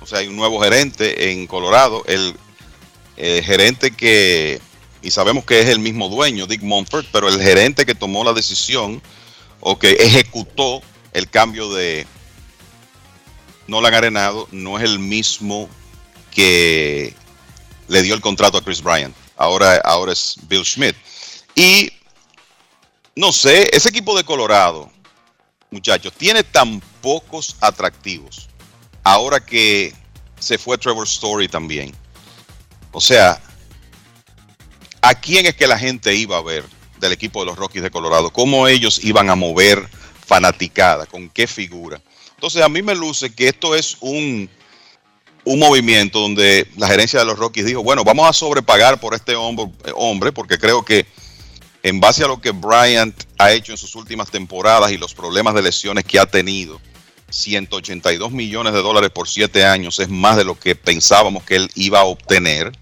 o sea, hay un nuevo gerente en Colorado, el eh, gerente que, y sabemos que es el mismo dueño, Dick Monfort, pero el gerente que tomó la decisión o que ejecutó el cambio de Nolan Arenado no es el mismo que le dio el contrato a Chris Bryant. Ahora, ahora es Bill Schmidt. Y no sé, ese equipo de Colorado, muchachos, tiene tan pocos atractivos. Ahora que se fue Trevor Story también. O sea, ¿a quién es que la gente iba a ver del equipo de los Rockies de Colorado? ¿Cómo ellos iban a mover fanaticada? ¿Con qué figura? Entonces a mí me luce que esto es un, un movimiento donde la gerencia de los Rockies dijo, bueno, vamos a sobrepagar por este hombre, hombre porque creo que en base a lo que Bryant ha hecho en sus últimas temporadas y los problemas de lesiones que ha tenido, 182 millones de dólares por siete años es más de lo que pensábamos que él iba a obtener.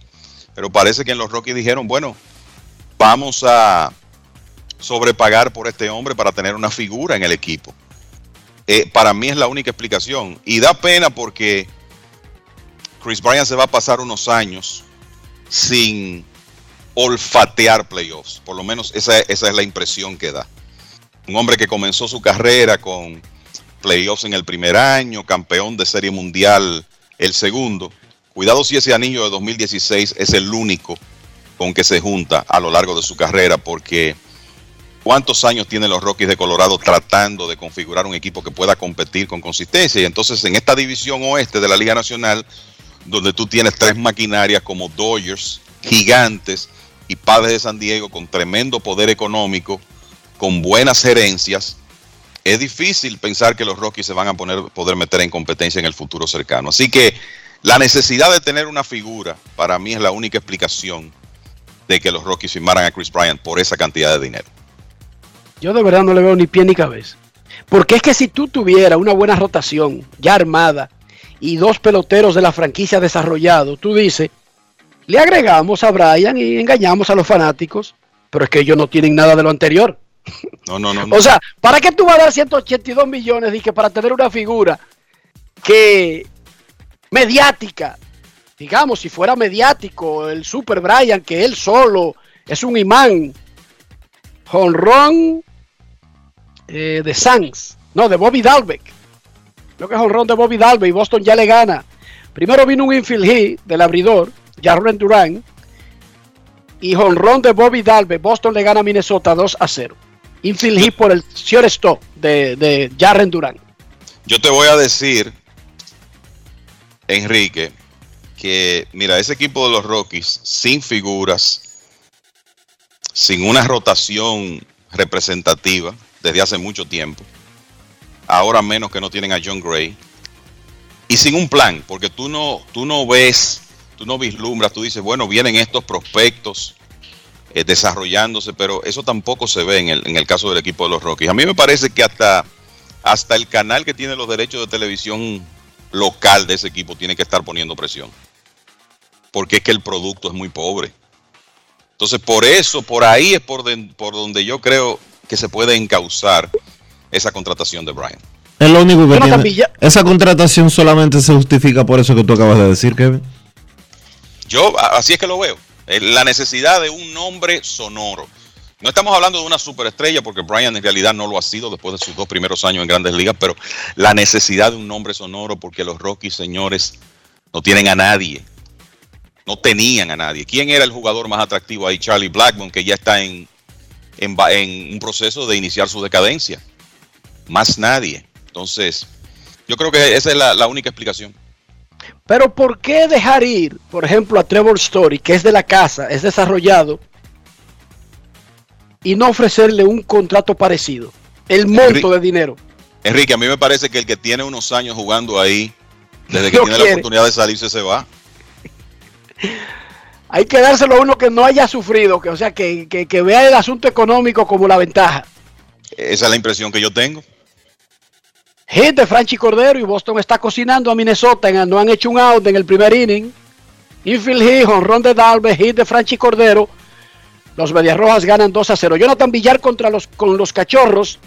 Pero parece que en los Rockies dijeron, bueno, vamos a sobrepagar por este hombre para tener una figura en el equipo. Eh, para mí es la única explicación. Y da pena porque Chris Bryant se va a pasar unos años sin olfatear playoffs. Por lo menos esa, esa es la impresión que da. Un hombre que comenzó su carrera con playoffs en el primer año, campeón de serie mundial el segundo. Cuidado si ese anillo de 2016 es el único con que se junta a lo largo de su carrera, porque ¿cuántos años tienen los Rockies de Colorado tratando de configurar un equipo que pueda competir con consistencia? Y entonces en esta división oeste de la Liga Nacional, donde tú tienes tres maquinarias como Dodgers, Gigantes y Padres de San Diego con tremendo poder económico, con buenas gerencias, es difícil pensar que los Rockies se van a poner, poder meter en competencia en el futuro cercano. Así que la necesidad de tener una figura, para mí es la única explicación de que los Rockies firmaran a Chris Bryant por esa cantidad de dinero. Yo de verdad no le veo ni pie ni cabeza. Porque es que si tú tuvieras una buena rotación ya armada y dos peloteros de la franquicia desarrollados, tú dices, le agregamos a Brian y engañamos a los fanáticos, pero es que ellos no tienen nada de lo anterior. No, no, no. no. O sea, ¿para qué tú vas a dar 182 millones que para tener una figura que mediática, digamos, si fuera mediático, el Super Brian, que él solo es un imán, jonrón eh, de Sanz, no, de Bobby Dalbeck. Creo que es jonrón de Bobby Dalbeck y Boston ya le gana. Primero vino un infield hit del abridor, Jarren Duran, y jonrón de Bobby Dalbeck. Boston le gana a Minnesota 2 a 0. Infield por el shortstop de, de Jarren Duran. Yo te voy a decir Enrique, que mira, ese equipo de los Rockies, sin figuras, sin una rotación representativa desde hace mucho tiempo, ahora menos que no tienen a John Gray, y sin un plan, porque tú no, tú no ves, tú no vislumbras, tú dices, bueno, vienen estos prospectos eh, desarrollándose, pero eso tampoco se ve en el, en el caso del equipo de los Rockies. A mí me parece que hasta, hasta el canal que tiene los derechos de televisión local de ese equipo tiene que estar poniendo presión, porque es que el producto es muy pobre. Entonces, por eso, por ahí es por, de- por donde yo creo que se puede encauzar esa contratación de Brian. Es lo único que tiene. Esa contratación solamente se justifica por eso que tú acabas de decir, Kevin. Yo así es que lo veo. Eh, La necesidad de un nombre sonoro. No estamos hablando de una superestrella porque Brian en realidad no lo ha sido después de sus dos primeros años en grandes ligas, pero la necesidad de un nombre sonoro porque los Rockies, señores, no tienen a nadie. No tenían a nadie. ¿Quién era el jugador más atractivo ahí? Charlie Blackmon, que ya está en, en, un proceso de iniciar su decadencia. Más nadie. Entonces, yo creo que esa es la única explicación. Pero ¿por qué dejar ir, por ejemplo, a Trevor Story, que es de la casa, es desarrollado, y no ofrecerle un contrato parecido? El monto de dinero. Enrique, a mí me parece que el que tiene unos años jugando ahí, desde que No tiene quiere. la oportunidad de salirse, se va. Hay que dárselo a uno que no haya sufrido, que o sea, que, que- que vea el asunto económico como la ventaja. Esa es la impresión que yo tengo. Hit de Franchi Cordero y Boston está cocinando a Minnesota. No han hecho un out en el primer inning. Infield hit, honrón de Dalve, hit de Franchi Cordero. Los Medias Rojas ganan 2 a 0. Jonathan Villar contra los, con los cachorros,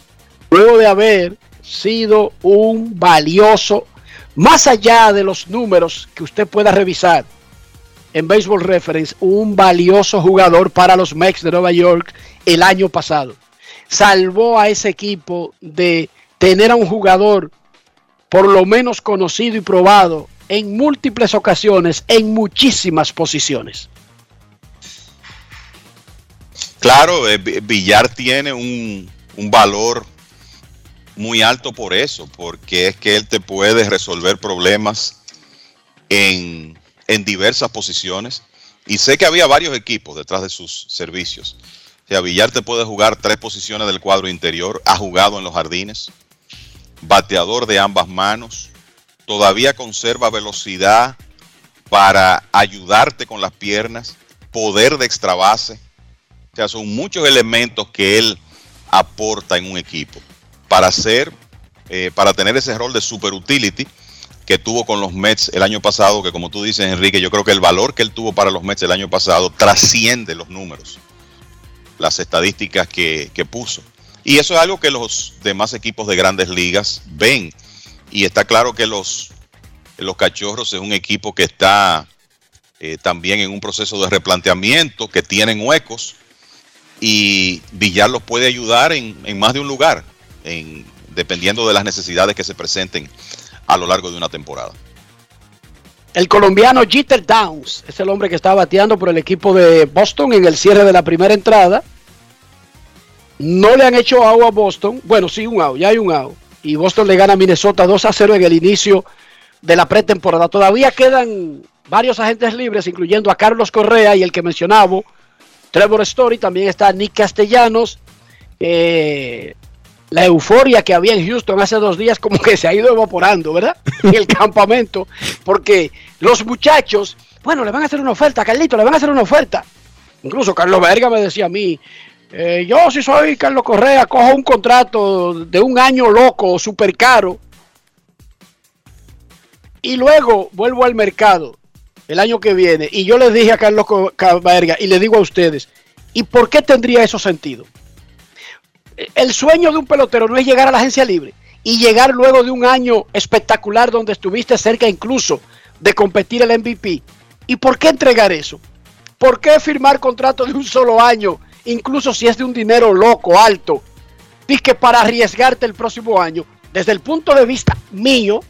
luego de haber sido un valioso, más allá de los números que usted pueda revisar en Baseball Reference, un valioso jugador para los Mets de Nueva York el año pasado. Salvó a ese equipo de tener a un jugador por lo menos conocido y probado en múltiples ocasiones, en muchísimas posiciones. Claro, eh, Vi- Villar tiene un, un valor muy alto por eso, porque es que él te puede resolver problemas en, en diversas posiciones. Y sé que había varios equipos detrás de sus servicios. O sea, Villar te puede jugar tres posiciones del cuadro interior, ha jugado en los jardines, bateador de ambas manos, todavía conserva velocidad para ayudarte con las piernas, poder de extra base. O sea, son muchos elementos que él aporta en un equipo para hacer, eh, para tener ese rol de super utility que tuvo con los Mets el año pasado, que como tú dices, Enrique, yo creo que el valor que él tuvo para los Mets el año pasado trasciende los números, las estadísticas que, que puso. Y eso es algo que los demás equipos de grandes ligas ven. Y está claro que los, los Cachorros es un equipo que está eh, también en un proceso de replanteamiento, que tienen huecos y Villar los puede ayudar en, en más de un lugar, en, dependiendo de las necesidades que se presenten a lo largo de una temporada. El colombiano Jeter Downs es el hombre que está bateando por el equipo de Boston en el cierre de la primera entrada. No le han hecho out a Boston. Bueno, sí, un out, ya hay un out. Y Boston le gana a Minnesota 2 a 0 en el inicio de la pretemporada. Todavía quedan varios agentes libres, incluyendo a Carlos Correa y el que mencionaba, Trevor Story. También está Nick Castellanos. Eh, la euforia que había en Houston hace dos días como que se ha ido evaporando, ¿verdad? En el campamento, porque los muchachos, bueno, le van a hacer una oferta, Carlito, le van a hacer una oferta. Incluso Carlos Verga me decía a mí, eh, yo si soy Carlos Correa, cojo un contrato de un año loco, súper caro, y luego vuelvo al mercado el año que viene, y yo le dije a Carlos Co- Ca- Verga, y le digo a ustedes, ¿y por qué tendría eso sentido? el sueño de un pelotero no es llegar a la agencia libre y llegar luego de un año espectacular donde estuviste cerca incluso de competir el MVP. ¿Y por qué entregar eso? ¿Por qué firmar contrato de un solo año, incluso si es de un dinero loco, alto? Dice para arriesgarte el próximo año, desde el punto de vista mío,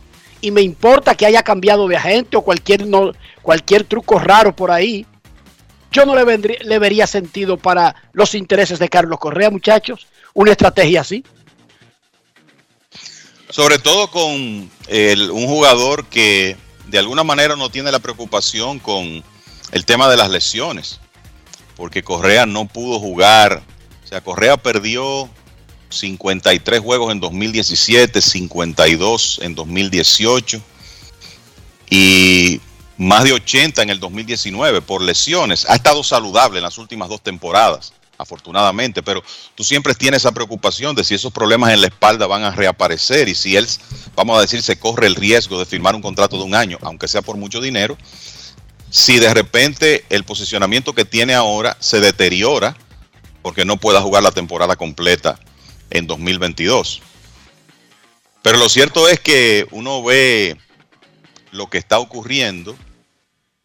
y me importa que haya cambiado de agente o cualquier, no, cualquier truco raro por ahí, yo no le, vendría- le vería sentido para los intereses de Carlos Correa, muchachos, una estrategia así. Sobre todo con el- un jugador que de alguna manera no tiene la preocupación con el tema de las lesiones, porque Correa no pudo jugar. O sea, Correa perdió 53 juegos en 2017, 52 en 2018 y más de 80 en el 2019 por lesiones. Ha estado saludable en las últimas dos temporadas, afortunadamente, pero tú siempre tienes esa preocupación de si esos problemas en la espalda van a reaparecer y si él, vamos a decir, se corre el riesgo de firmar un contrato de un año, aunque sea por mucho dinero, si de repente el posicionamiento que tiene ahora se deteriora porque no pueda jugar la temporada completa en 2022. Pero lo cierto es que uno ve lo que está ocurriendo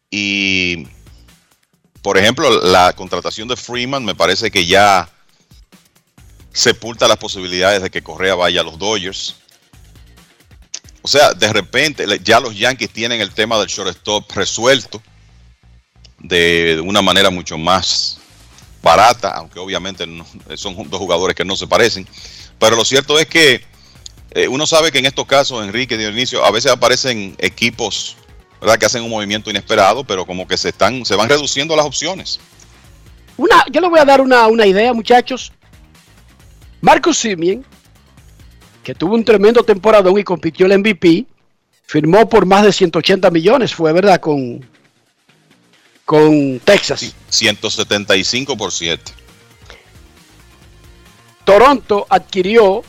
y, por ejemplo, la contratación de Freeman me parece que ya sepulta las posibilidades de que Correa vaya a los Dodgers. O sea, de repente ya los Yankees tienen el tema del shortstop resuelto de una manera mucho más barata, aunque obviamente son dos jugadores que no se parecen. Pero lo cierto es que eh, uno sabe que en estos casos, Enrique Dionisio, a veces aparecen equipos ¿verdad? que hacen un movimiento inesperado, pero como que se están, se van reduciendo las opciones. Una, yo le voy a dar una, una idea, muchachos. Marcus Simien, que tuvo un tremendo temporadón y compitió el MVP, firmó por más de 180 millones, fue verdad, con, con Texas. 175 por 7. Toronto adquirió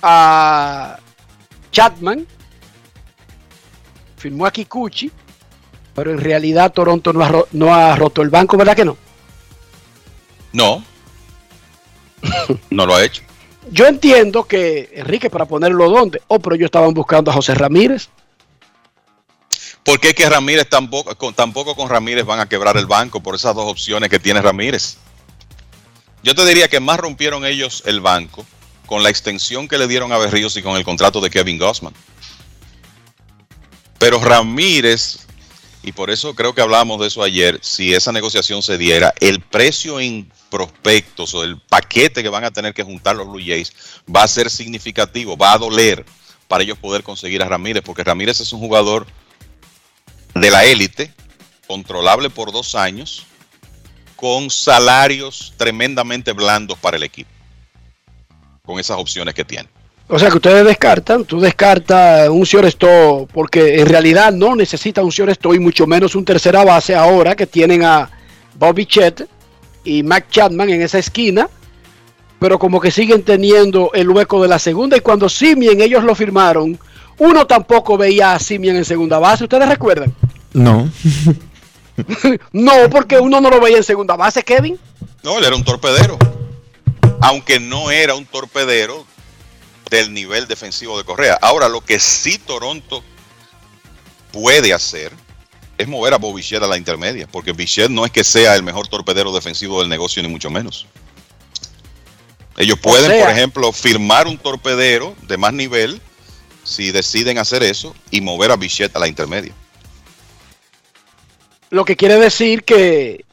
a Chapman, firmó a Kikuchi, pero en realidad Toronto no ha, no ha roto el banco, ¿verdad que no? No. no lo ha hecho. Yo entiendo que, Enrique, para ponerlo donde, oh, pero ellos estaban buscando a José Ramírez. ¿Por qué que Ramírez tampoco con, tampoco con Ramírez van a quebrar el banco por esas dos opciones que tiene Ramírez? Yo te diría que más rompieron ellos el banco con la extensión que le dieron a Berríos y con el contrato de Kevin Gossman. Pero Ramírez, y por eso creo que hablábamos de eso ayer, si esa negociación se diera, el precio en prospectos o el paquete que van a tener que juntar los Blue Jays va a ser significativo, va a doler para ellos poder conseguir a Ramírez, porque Ramírez es un jugador de la élite, controlable por dos años, con salarios tremendamente blandos para el equipo, con esas opciones que tiene. O sea que ustedes descartan, tú descartas un shortstop porque en realidad no necesita un shortstop y mucho menos un tercera base ahora que tienen a Bobby Chet y Mac Chapman en esa esquina, pero como que siguen teniendo el hueco de la segunda y cuando Simien ellos lo firmaron, uno tampoco veía a Simien en segunda base, ¿ustedes recuerdan? No. no, porque uno no lo veía en segunda base, Kevin. No, él era un torpedero. Aunque no era un torpedero del nivel defensivo de Correa. Ahora, lo que sí Toronto puede hacer es mover a Bobichet a la intermedia, porque Bichette no es que sea el mejor torpedero defensivo del negocio, ni mucho menos. Ellos pueden, sea- por ejemplo, firmar un torpedero de más nivel si deciden hacer eso y mover a Bichette a la intermedia. Lo que quiere decir que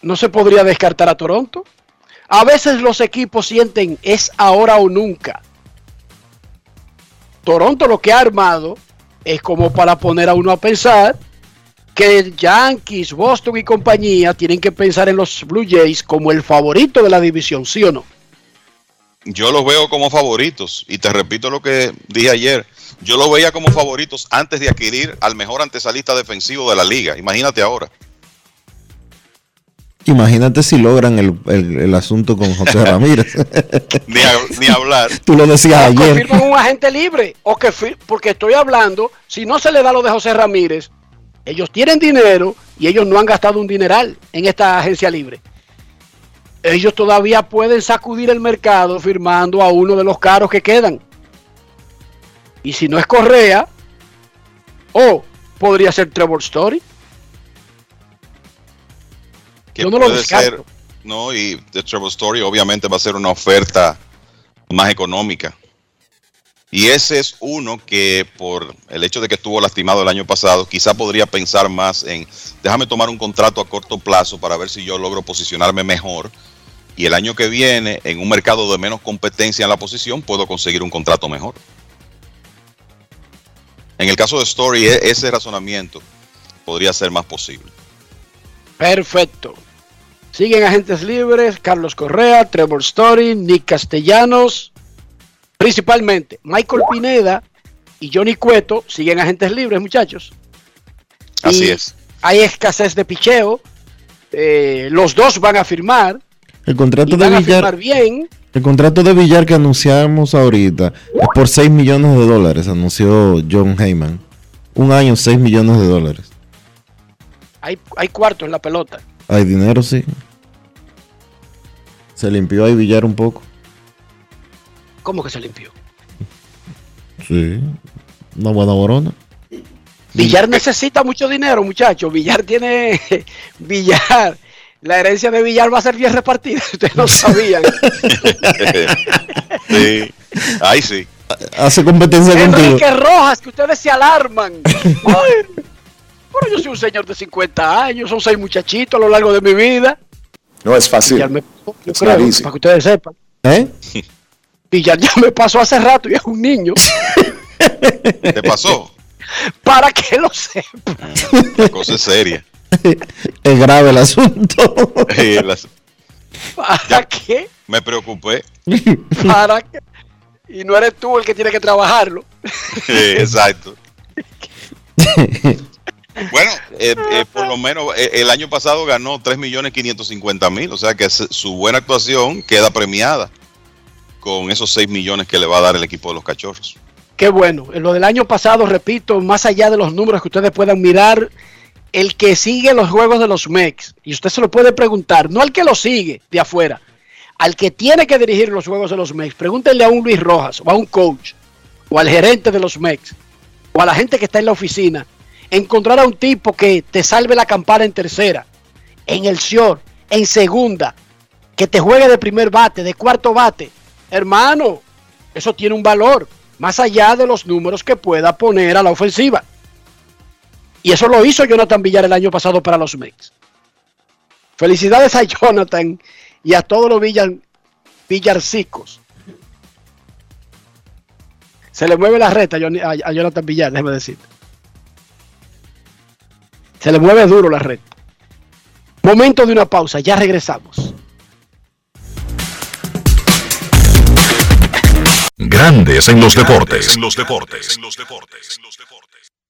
no se podría descartar a Toronto. A veces los equipos sienten es ahora o nunca. Toronto lo que ha armado es como para poner a uno a pensar que Yankees, Boston y compañía tienen que pensar en los Blue Jays como el favorito de la división, ¿sí o no? Yo los veo como favoritos y te repito lo que dije ayer. Yo los veía como favoritos antes de adquirir al mejor antesalista defensivo de la liga. Imagínate ahora. Imagínate si logran el, el- el asunto con José Ramírez. Ni, a- ni hablar. Tú lo decías O que ayer. firman un agente libre. O que porque estoy hablando, si no se le da lo de José Ramírez, ellos tienen dinero y ellos no han gastado un dineral en esta agencia libre. Ellos todavía pueden sacudir el mercado firmando a uno de los caros que quedan. Y si no es Correa, o podría ser Trevor Story. Que Yo no lo descarto. ser, no, y The Trevor Story obviamente va a ser una oferta más económica. Y ese es uno que por el hecho de que estuvo lastimado el año pasado, quizá podría pensar más en, déjame tomar un contrato a corto plazo para ver si yo logro posicionarme mejor. Y el año que viene, en un mercado de menos competencia en la posición, puedo conseguir un contrato mejor. En el caso de Story, e- ese razonamiento podría ser más posible. Perfecto. Siguen agentes libres, Carlos Correa, Trevor Story, Nick Castellanos, principalmente Michael Pineda y Johnny Cueto siguen agentes libres, muchachos. Así Y es. Hay escasez de picheo. eh, los dos van a firmar El y contrato de van a firmar Villar, bien. El contrato de Villar que anunciamos ahorita es por 6 millones de dólares, anunció John Heyman. Un año, 6 millones de dólares. Hay, hay cuarto en la pelota. Hay dinero, sí. Se limpió ahí Villar un poco. ¿Cómo que se limpió? Sí. Una buena borona. Villar necesita mucho dinero, muchachos. Villar tiene. Villar. La herencia de Villar va a ser bien repartida. Ustedes no sabían. sí. Ahí sí. Hace competencia contigo. Enrique Rojas, que ustedes se alarman. Ay, pero yo soy un señor de 50 años, son seis muchachitos a lo largo de mi vida. No es fácil. Villar me- yo It's creo, para que ustedes sepan. ¿Eh? Villar ya me pasó hace rato y es un niño. ¿Te pasó? para que lo sepan. La cosa es seria. Es grave el asunto. ¿Para qué? me preocupé. ¿Para qué? Y no eres tú el que tiene que trabajarlo. Exacto. Bueno, eh, eh, por lo menos eh, el año pasado ganó 3.550.000, o sea que su buena actuación queda premiada con esos 6 millones que le va a dar el equipo de los cachorros. Qué bueno. En lo del año pasado, repito, más allá de los números que ustedes puedan mirar, el que sigue los juegos de los Mex, y usted se lo puede preguntar, no al que lo sigue de afuera, al que tiene que dirigir los juegos de los Mex, pregúntenle a un Luis Rojas, o a un coach, o al gerente de los Mex, o a la gente que está en la oficina, encontrar a un tipo que te salve la campana en tercera, en el short, en segunda, que te juegue de primer bate, de cuarto bate. Hermano, eso tiene un valor, más allá de los números que pueda poner a la ofensiva. Y eso lo hizo Jonathan Villar el año pasado para los Mets. Felicidades a Jonathan y a todos los Villar, Villarcicos. Se le mueve la reta a, Jonathan Villar, déjeme decir. Se le mueve duro la red. Momento de una pausa, ya regresamos. Grandes en los deportes. En los deportes.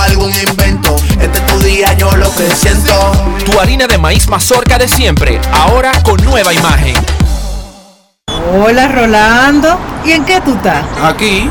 algún invento. Este es tu día, yo lo que siento. Tu harina de maíz mazorca de siempre, ahora con nueva imagen. Hola Rolando, ¿y en qué tú estás? Aquí,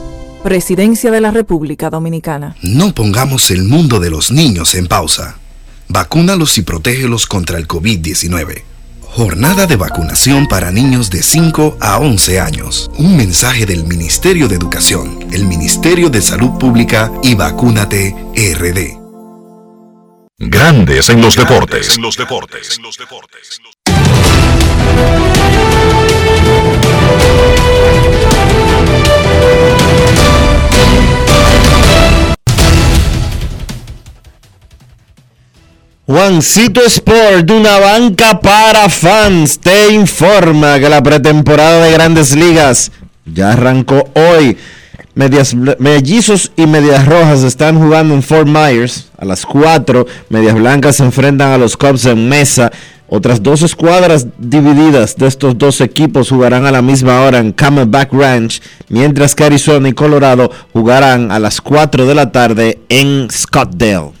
Presidencia de la República Dominicana. No pongamos el mundo de los niños en pausa. Vacúnalos y protégelos contra el COVID-19. Jornada de vacunación para niños de 5 a 11 años. Un mensaje del Ministerio de Educación, el Ministerio de Salud Pública y Vacúnate RD. Grandes en los deportes. En los deportes. Juancito Sport, una banca para fans, te informa que la pretemporada de grandes ligas ya arrancó hoy. Medias, mellizos y medias rojas están jugando en Fort Myers a las 4. Medias blancas se enfrentan a los Cubs en mesa. Otras dos escuadras divididas de estos dos equipos jugarán a la misma hora en Camelback Ranch, mientras que Arizona y Colorado jugarán a las 4 de la tarde en Scottsdale.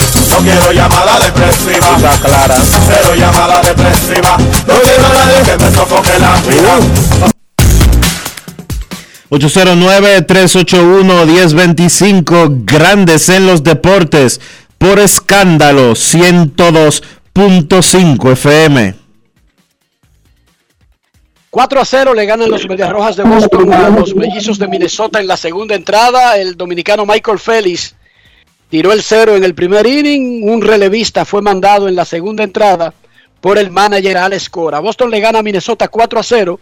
No quiero llamada depresiva. clara. Cero llamada depresiva. No quiero a nadie que me sofoque la vida. 809-381-1025, Grandes en los Deportes, por escándalo 102.5 FM. 4 a 0 le ganan los Medias Rojas de Boston a los Mellizos de Minnesota en la segunda entrada. El dominicano Michael Félix tiró el cero en el primer inning. Un relevista fue mandado en la segunda entrada por el manager Alex Cora. Boston le gana a Minnesota 4 a 0.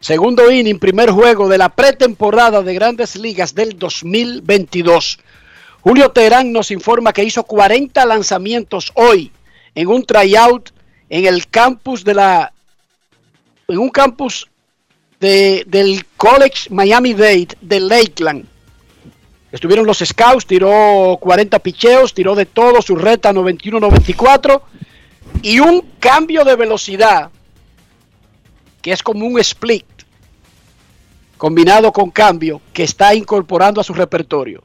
Segundo inning, primer juego de la pretemporada de Grandes Ligas del 2022. Julio Terán nos informa que hizo 40 lanzamientos hoy en un tryout en el campus de la en un campus de, del College Miami Dade de Lakeland. Estuvieron los scouts, tiró 40 picheos, tiró de todo, su reta 91-94 y un cambio de velocidad que es como un split combinado con cambio que está incorporando a su repertorio.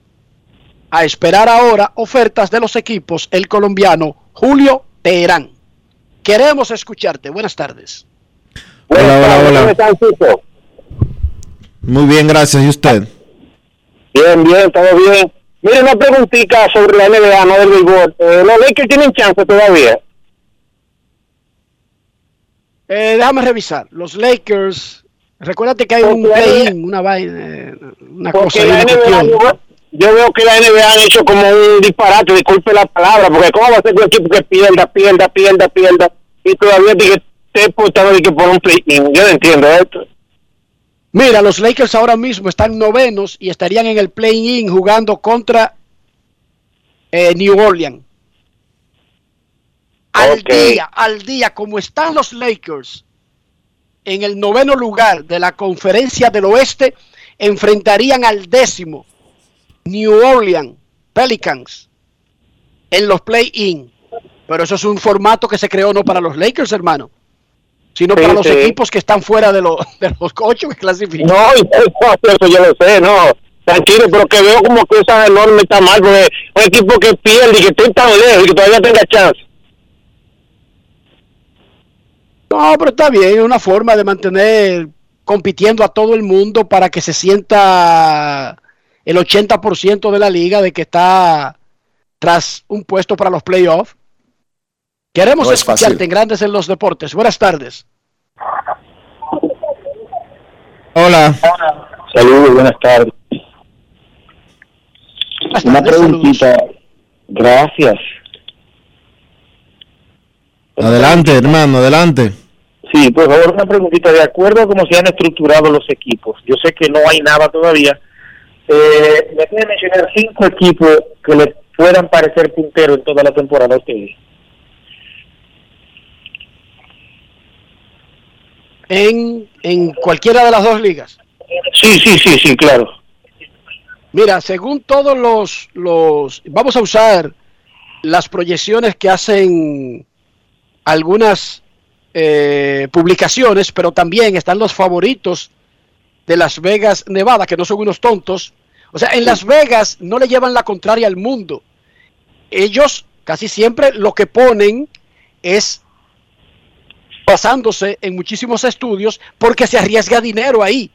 A esperar ahora ofertas de los equipos el colombiano Julio Teherán. Queremos escucharte. Buenas tardes. Hola, hola, hola. Muy bien, gracias. ¿Y usted? Bien, bien, todo bien. Mire, una preguntita sobre la NBA, no del béisbol. Eh, ¿Los Lakers tienen chance todavía? Eh, déjame revisar. Los Lakers, recuérdate que hay un play-in, una vaina, eh, una cosa. La NBA, yo, yo veo que la NBA han hecho como un disparate, disculpe la palabra, porque ¿cómo va a ser un equipo que pierda, pierda, pierda, pierda, y todavía portado de que por un play-in? Yo no entiendo esto. Mira, los Lakers ahora mismo están novenos y estarían en el play-in jugando contra eh, New Orleans. Al día, al día, como están los Lakers en el noveno lugar de la conferencia del oeste, enfrentarían al décimo New Orleans Pelicans en los play-in. Pero eso es un formato que se creó no para los Lakers, hermano, sino Sí, para los sí. equipos que están fuera de, los de los ocho que clasifican. No, y eso, yo lo sé, no. Tranquilo, pero que veo como que esa enorme está mal, porque un equipo que pierde y que esté tan lejos y que todavía tenga chance. No, pero está bien, es una forma de mantener compitiendo a todo el mundo para que se sienta el 80% de la liga de que está tras un puesto para los playoffs. Queremos No es escucharte fácil. en Grandes en los Deportes. Buenas tardes. Hola. Saludos, buenas tardes. Una preguntita. Gracias. Adelante, hermano, adelante. Sí, por favor, una preguntita. De acuerdo a cómo se han estructurado los equipos, yo sé que no hay nada todavía. Eh, me pueden mencionar cinco equipos que le puedan parecer punteros en toda la temporada a ustedes. En, en cualquiera de las dos ligas. Sí, sí, sí, sí, claro. Mira, según todos los, los... Vamos a usar las proyecciones que hacen algunas eh, publicaciones, pero también están los favoritos de Las Vegas, Nevada, que no son unos tontos. O sea, en Las Vegas no le llevan la contraria al mundo. Ellos casi siempre lo que ponen es basándose en muchísimos estudios porque se arriesga dinero ahí.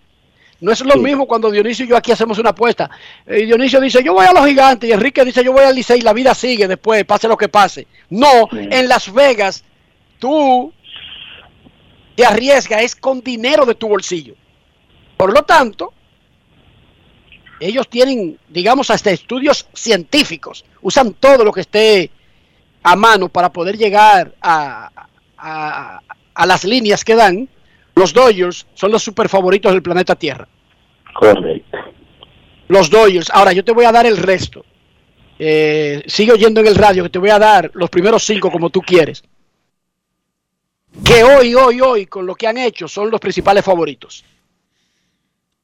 No es lo mismo cuando Dionisio y yo aquí hacemos una apuesta. Eh, Dionisio dice, yo voy a los gigantes y Enrique dice, yo voy al Licey y la vida sigue después, pase lo que pase. No, en Las Vegas tú te arriesgas, es con dinero de tu bolsillo. Por lo tanto, ellos tienen, digamos, hasta estudios científicos, usan todo lo que esté a mano para poder llegar a, a, a las líneas que dan. Los Dodgers son los super favoritos del planeta Tierra. Correcto. Los Dodgers. Ahora, yo te voy a dar el resto. Eh, sigue oyendo en el radio que te voy a dar los primeros cinco como tú quieres. Que hoy, hoy, hoy, con lo que han hecho, son los principales favoritos.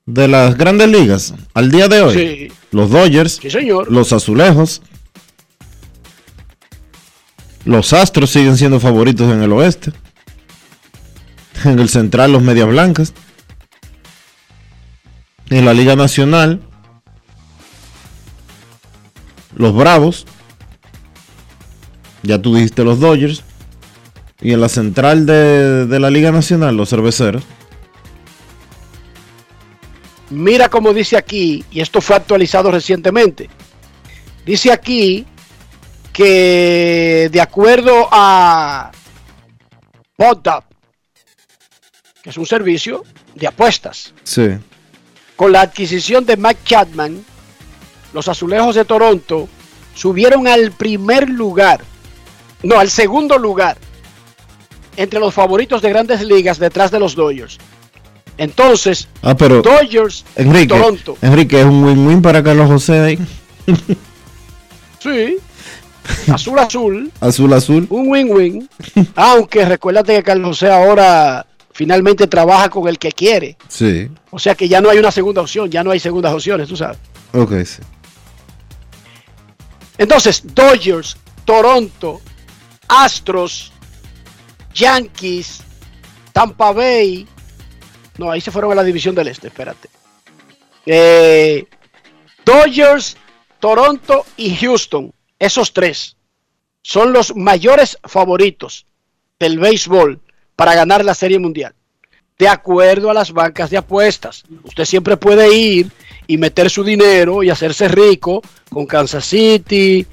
De las grandes ligas, al día de hoy, Sí. los Dodgers, Sí, señor. los Azulejos, los Astros siguen siendo favoritos en el oeste. En el central, los Medias Blancas. En la Liga Nacional, los Bravos. Ya tú dijiste los Dodgers. Y en la central de, de la Liga Nacional, los Cerveceros. Mira como dice aquí, y esto fue actualizado recientemente. Dice aquí que de acuerdo a BotDup, que es un servicio de apuestas, Sí. con la adquisición de Mike Chapman, los azulejos de Toronto subieron al primer lugar, no, al segundo lugar, entre los favoritos de grandes ligas detrás de los Dodgers. Entonces, Ah, pero Dodgers Enrique, Toronto. Enrique es un win-win para Carlos José ahí. Sí. Azul azul. Azul azul. Un win-win. Aunque recuérdate que Carlos José ahora finalmente trabaja con el que quiere. Sí. O sea que ya no hay una segunda opción, ya no hay segundas opciones, tú sabes. Ok, sí. Entonces, Dodgers, Toronto, Astros, Yankees, Tampa Bay. No, ahí se fueron a la división del este, espérate. Eh, Dodgers, Toronto y Houston. Esos tres son los mayores favoritos del béisbol para ganar la Serie Mundial. De acuerdo a las bancas de apuestas. Usted siempre puede ir y meter su dinero y hacerse rico con Kansas City,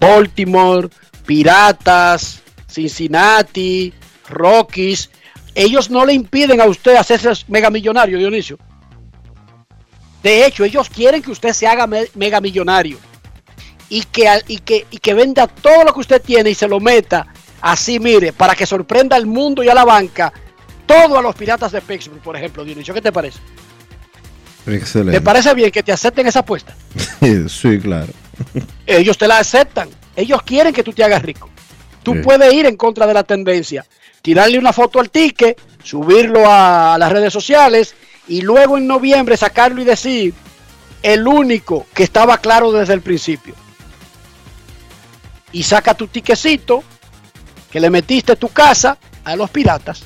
Baltimore, Piratas, Cincinnati, Rockies. Ellos no le impiden a usted hacerse mega millonario, Dionisio. De hecho, ellos quieren que usted se haga me- mega millonario y que, y, que, y que venda todo lo que usted tiene y se lo meta así, mire, para que sorprenda al mundo y a la banca, todo a los piratas de Pittsburgh, por ejemplo, Dionisio. ¿Qué te parece? ¿Te Excelente. parece bien que te acepten esa apuesta? sí, claro. Ellos te la aceptan. Ellos quieren que tú te hagas rico. Tú Sí. puedes ir en contra de la tendencia, tirarle una foto al ticket, subirlo a las redes sociales y luego en noviembre sacarlo y decir el único que estaba claro desde el principio. Y saca tu tiquecito que le metiste tu casa a los piratas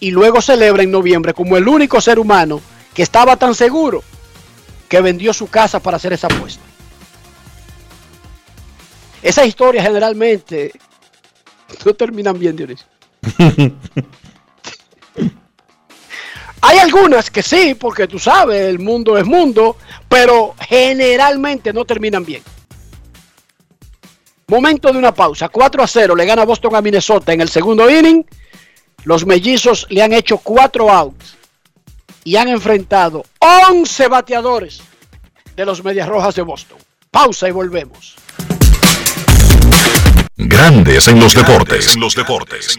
y luego celebra en noviembre como el único ser humano que estaba tan seguro que vendió su casa para hacer esa apuesta. Esas historias generalmente no terminan bien, Dionisio. Hay algunas que sí, porque tú sabes, el mundo es mundo, pero generalmente no terminan bien. Momento de una pausa. 4 a 0 le gana Boston a Minnesota en el segundo inning. Los mellizos le han hecho 4 outs y han enfrentado 11 bateadores de los Medias Rojas de Boston. Pausa y volvemos. Grandes en los deportes. En los deportes.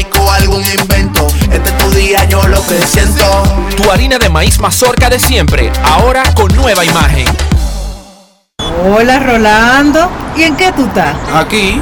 algún invento. Este es tu día día yo lo presiento. Tu harina de maíz mazorca de siempre, ahora con nueva imagen. Hola Rolando, ¿y en qué tú estás? Aquí,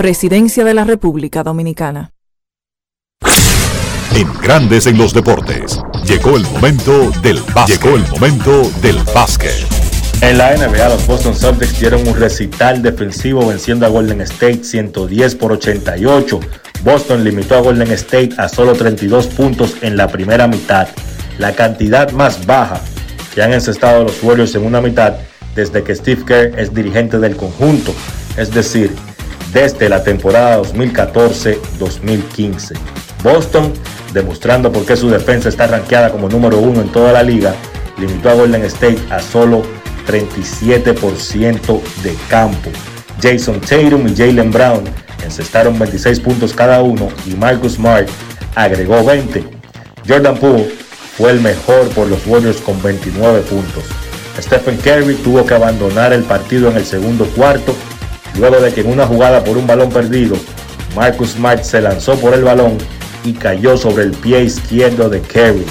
Presidencia de la República Dominicana. En Grandes en los Deportes. Llegó el momento del básquet. Llegó el momento del básquet. En la NBA, los Boston Celtics dieron un recital defensivo venciendo a Golden State 110 por 88. Boston limitó a Golden State a solo 32 puntos en la primera mitad, la cantidad más baja que han encestado los Warriors en una mitad desde que Steve Kerr es dirigente del conjunto, es decir, desde la temporada 2014-2015. Boston, demostrando por qué su defensa está rankeada como número uno en toda la liga, limitó a Golden State a solo 37% de campo. Jason Tatum y Jalen Brown encestaron 26 puntos cada uno y Marcus Smart agregó 20. Jordan Poole fue el mejor por los Warriors con 29 puntos. Stephen Curry tuvo que abandonar el partido en el segundo cuarto luego de que en una jugada por un balón perdido, Marcus Smart se lanzó por el balón y cayó sobre el pie izquierdo de Curry.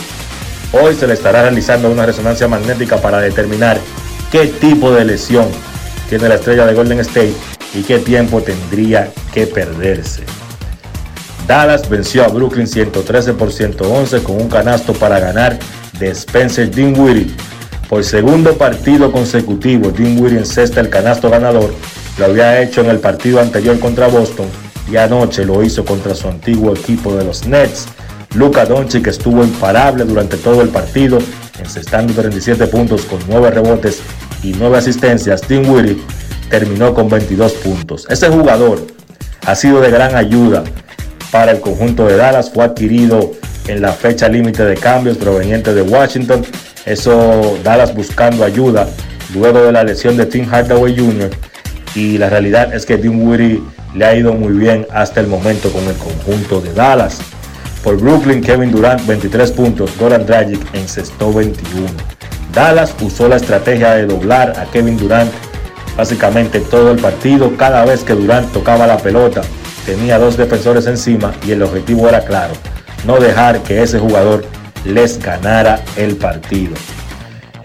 Hoy se le estará realizando una resonancia magnética para determinar qué tipo de lesión tiene la estrella de Golden State y qué tiempo tendría que perderse. Dallas venció a Brooklyn 113 por 111 con un canasto para ganar de Spencer Dinwiddie. Por segundo partido consecutivo, Dinwiddie encesta el canasto ganador. Lo había hecho en el partido anterior contra Boston y anoche lo hizo contra su antiguo equipo de los Nets. Luka Doncic estuvo imparable durante todo el partido, encestando 37 puntos con 9 rebotes y 9 asistencias. Dinwiddie terminó con 22 puntos. Ese jugador ha sido de gran ayuda para el conjunto de Dallas. Fue adquirido en la fecha límite de cambios proveniente de Washington. Eso Dallas buscando ayuda luego de la lesión de Tim Hardaway Jr. Y la realidad es que Dinwiddie le ha ido muy bien hasta el momento con el conjunto de Dallas. Por Brooklyn, Kevin Durant 23 puntos, Goran Dragic encestó 21. Dallas usó la estrategia de doblar a Kevin Durant básicamente todo el partido. Cada vez que Durant tocaba la pelota, tenía dos defensores encima y el objetivo era claro, no dejar que ese jugador les ganara el partido.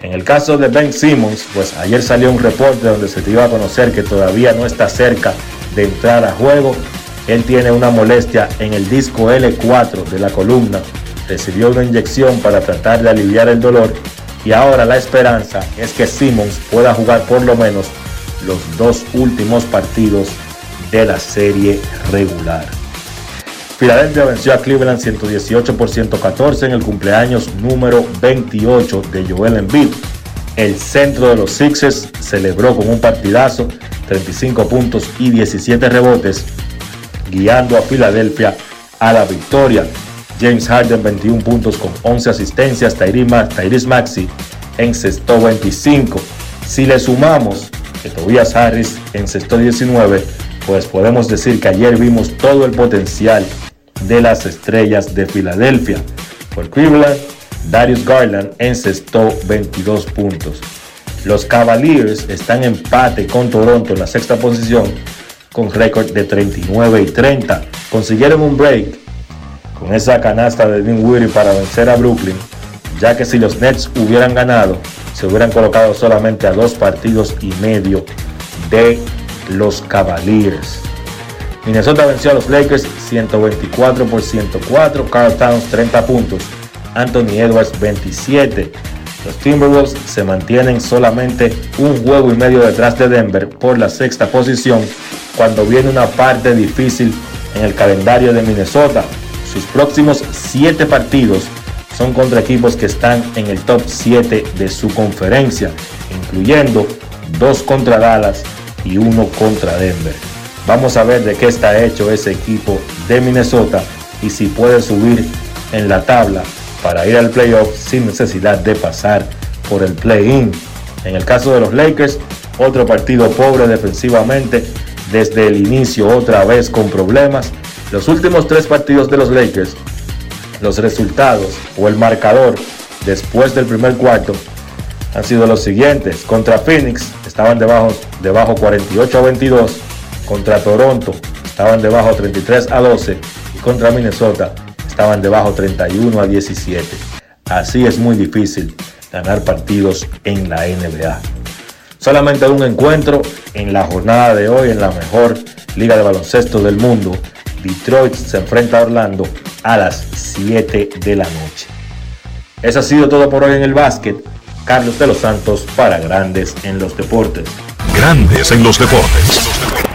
En el caso de Ben Simmons, pues ayer salió un reporte donde se te iba a conocer que todavía no está cerca de entrar a juego. Él tiene una molestia en el disco L4 de la columna, recibió una inyección para tratar de aliviar el dolor y ahora la esperanza es que Simmons pueda jugar por lo menos los dos últimos partidos de la serie regular. Filadelfia venció a Cleveland 118 por 114 en el cumpleaños número 28 de Joel Embiid. El centro de los Sixers celebró con un partidazo, 35 puntos y 17 rebotes, guiando a Filadelfia a la victoria. James Harden 21 puntos con 11 asistencias, Tyrese Maxi encestó 25. Si le sumamos que Tobias Harris encestó 19, pues podemos decir que ayer vimos todo el potencial de las estrellas de Filadelfia. Por Cleveland, Darius Garland encestó 22 puntos. Los Cavaliers están en empate con Toronto en la sexta posición con récord de 39 y 30. Consiguieron un break con esa canasta de Dinwiddie para vencer a Brooklyn, ya que si los Nets hubieran ganado, se hubieran colocado solamente a dos partidos y medio de los Cavaliers. Minnesota venció a los Lakers 124 por 104, Carl Towns 30 puntos, Anthony Edwards 27. Los Timberwolves se mantienen solamente un juego y medio detrás de Denver por la sexta posición cuando viene una parte difícil en el calendario de Minnesota. Sus próximos 7 partidos son contra equipos que están en el top 7 de su conferencia, incluyendo dos contra Dallas y uno contra Denver. Vamos a ver de qué está hecho ese equipo de Minnesota y si puede subir en la tabla para ir al playoff sin necesidad de pasar por el play-in. En el caso de los Lakers, otro partido pobre defensivamente desde el inicio, otra vez con problemas. Los últimos tres partidos de los Lakers, los resultados o el marcador después del primer cuarto han sido los siguientes. Contra Phoenix estaban debajo, debajo 48 a 22. Contra Toronto estaban debajo 33 a 12. Y contra Minnesota estaban debajo 31 a 17. Así es muy difícil ganar partidos en la NBA. Solamente un encuentro en la jornada de hoy en la mejor liga de baloncesto del mundo. Detroit se enfrenta a Orlando a las 7 de la noche. Eso ha sido todo por hoy en el básquet. Carlos de los Santos para Grandes en los Deportes. Grandes en los deportes.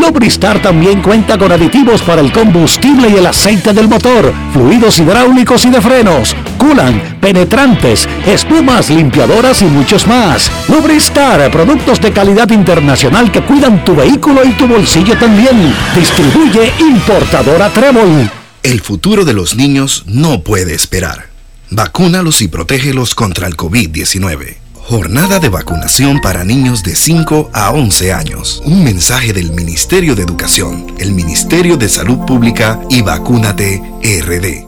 Lubristar también cuenta con aditivos para el combustible y el aceite del motor fluidos hidráulicos y de frenos, culan, penetrantes, espumas, limpiadoras y muchos más. Lubristar, productos de calidad internacional que cuidan tu vehículo y tu bolsillo también. Distribuye importadora Trébol. El futuro de los niños no puede esperar. Vacúnalos y protégelos contra el COVID-19. Jornada de vacunación para niños de 5 a 11 años. Un mensaje del Ministerio de Educación, el Ministerio de Salud Pública y Vacúnate RD.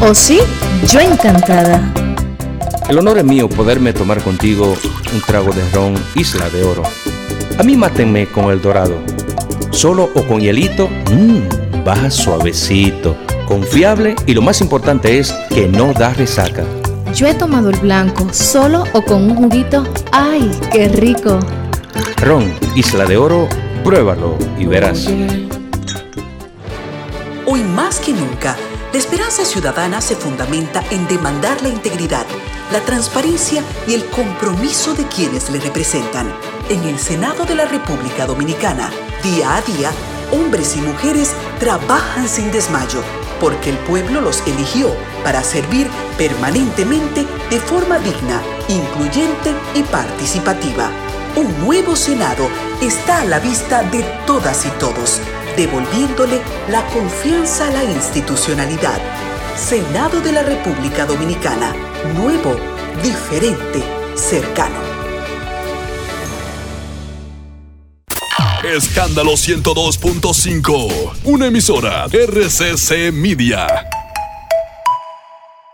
¿O sí? Yo encantada. El honor es mío poderme tomar contigo un trago de ron Isla de Oro. A mí mátenme con el dorado. Solo o con hielito, mmm, baja suavecito, confiable y lo más importante es que no da resaca. Yo he tomado el blanco, solo o con un juguito. ¡Ay, qué rico! Ron Isla de Oro, pruébalo y verás. Hoy más que nunca, la esperanza ciudadana se fundamenta en demandar la integridad, la transparencia y el compromiso de quienes le representan. En el Senado de la República Dominicana, día a día, hombres y mujeres trabajan sin desmayo, porque el pueblo los eligió para servir permanentemente de forma digna, incluyente y participativa. Un nuevo Senado está a la vista de todas y todos devolviéndole la confianza a la institucionalidad. Senado de la República Dominicana, nuevo, diferente, cercano. Escándalo 102.5, una emisora RCC Media.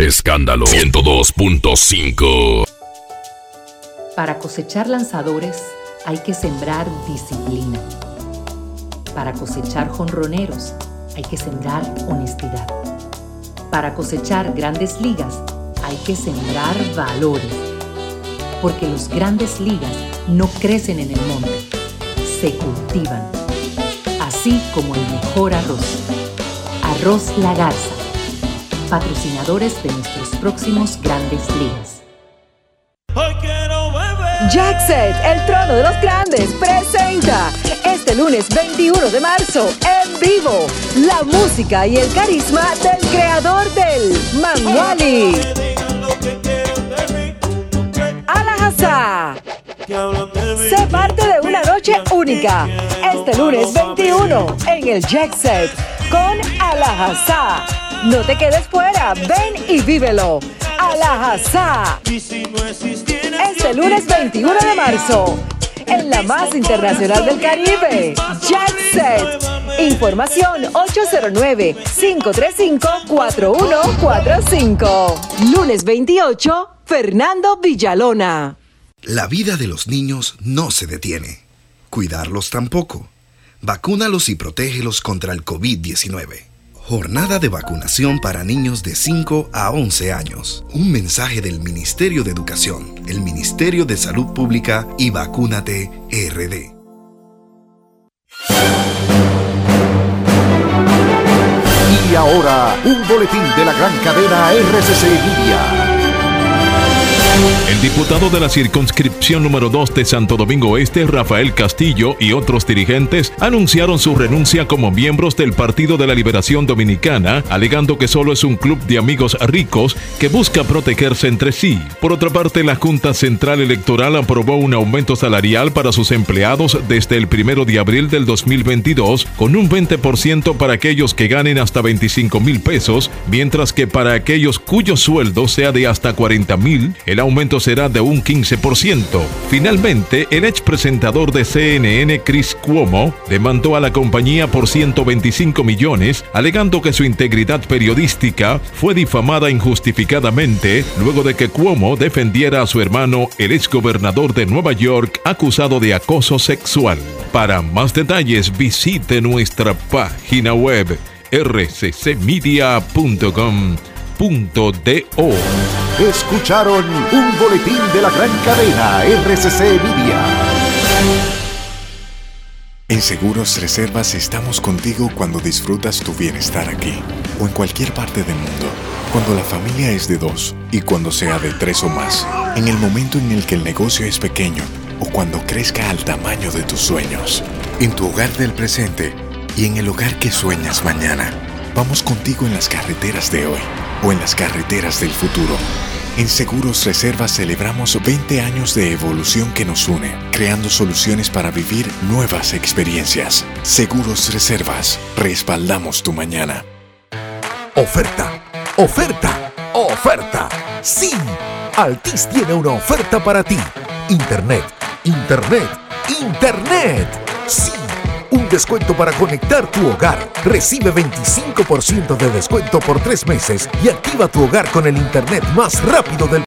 Escándalo 102.5. Para cosechar lanzadores hay que sembrar disciplina. Para cosechar jonroneros hay que sembrar honestidad. Para cosechar grandes ligas hay que sembrar valores. Porque los grandes ligas no crecen en el monte, se cultivan. Así como el mejor arroz. Arroz La Garza. Patrocinadores de nuestros próximos grandes ligas. Jackset, el trono de los grandes, presenta este lunes 21 de marzo en vivo la música y el carisma del creador del Manuali. Alajazá. Sé parte de una noche única este lunes 21 en el Jackset con Alajazá. No te quedes fuera, ven y vívelo. Alajazá. Este lunes 21 de marzo, en la más internacional del Caribe, Jet Set. Información 809-535-4145. Lunes 28, Fernando Villalona. La vida de los niños no se detiene. Cuidarlos tampoco. Vacúnalos y protégelos contra el COVID-19. Jornada de vacunación para niños de 5 a 11 años. Un mensaje del Ministerio de Educación, el Ministerio de Salud Pública y Vacúnate RD. Y ahora, un boletín de la gran cadena RCC. El diputado de la circunscripción número 2 de Santo Domingo Este, Rafael Castillo, y otros dirigentes anunciaron su renuncia como miembros del Partido de la Liberación Dominicana, alegando que solo es un club de amigos ricos que busca protegerse entre sí. Por otra parte, la Junta Central Electoral aprobó un aumento salarial para sus empleados desde el primero de abril del 2022, con un 20% para aquellos que ganen hasta 25 mil pesos, mientras que para aquellos cuyo sueldo sea de hasta 40 mil, el aumento será de un 15%. Finalmente, el ex presentador de CNN, Chris Cuomo, demandó a la compañía por 125 millones, alegando que su integridad periodística fue difamada injustificadamente luego de que Cuomo defendiera a su hermano, el ex gobernador de Nueva York, acusado de acoso sexual. Para más detalles, visite nuestra página web rccmedia.com.do. Escucharon un boletín de la gran cadena RCC Media. En Seguros Reservas estamos contigo cuando disfrutas tu bienestar aquí o en cualquier parte del mundo. Cuando la familia es de dos y cuando sea de tres o más. En el momento en el que el negocio es pequeño o cuando crezca al tamaño de tus sueños. En tu hogar del presente y en el hogar que sueñas mañana. Vamos contigo en las carreteras de hoy o en las carreteras del futuro. En Seguros Reservas celebramos 20 años de evolución que nos une, creando soluciones para vivir nuevas experiencias. Seguros Reservas, respaldamos tu mañana. Oferta, oferta, oferta. Sí, Altis tiene una oferta para ti. Internet, internet, internet. Un descuento para conectar tu hogar. Recibe 25% de descuento por tres meses y activa tu hogar con el internet más rápido del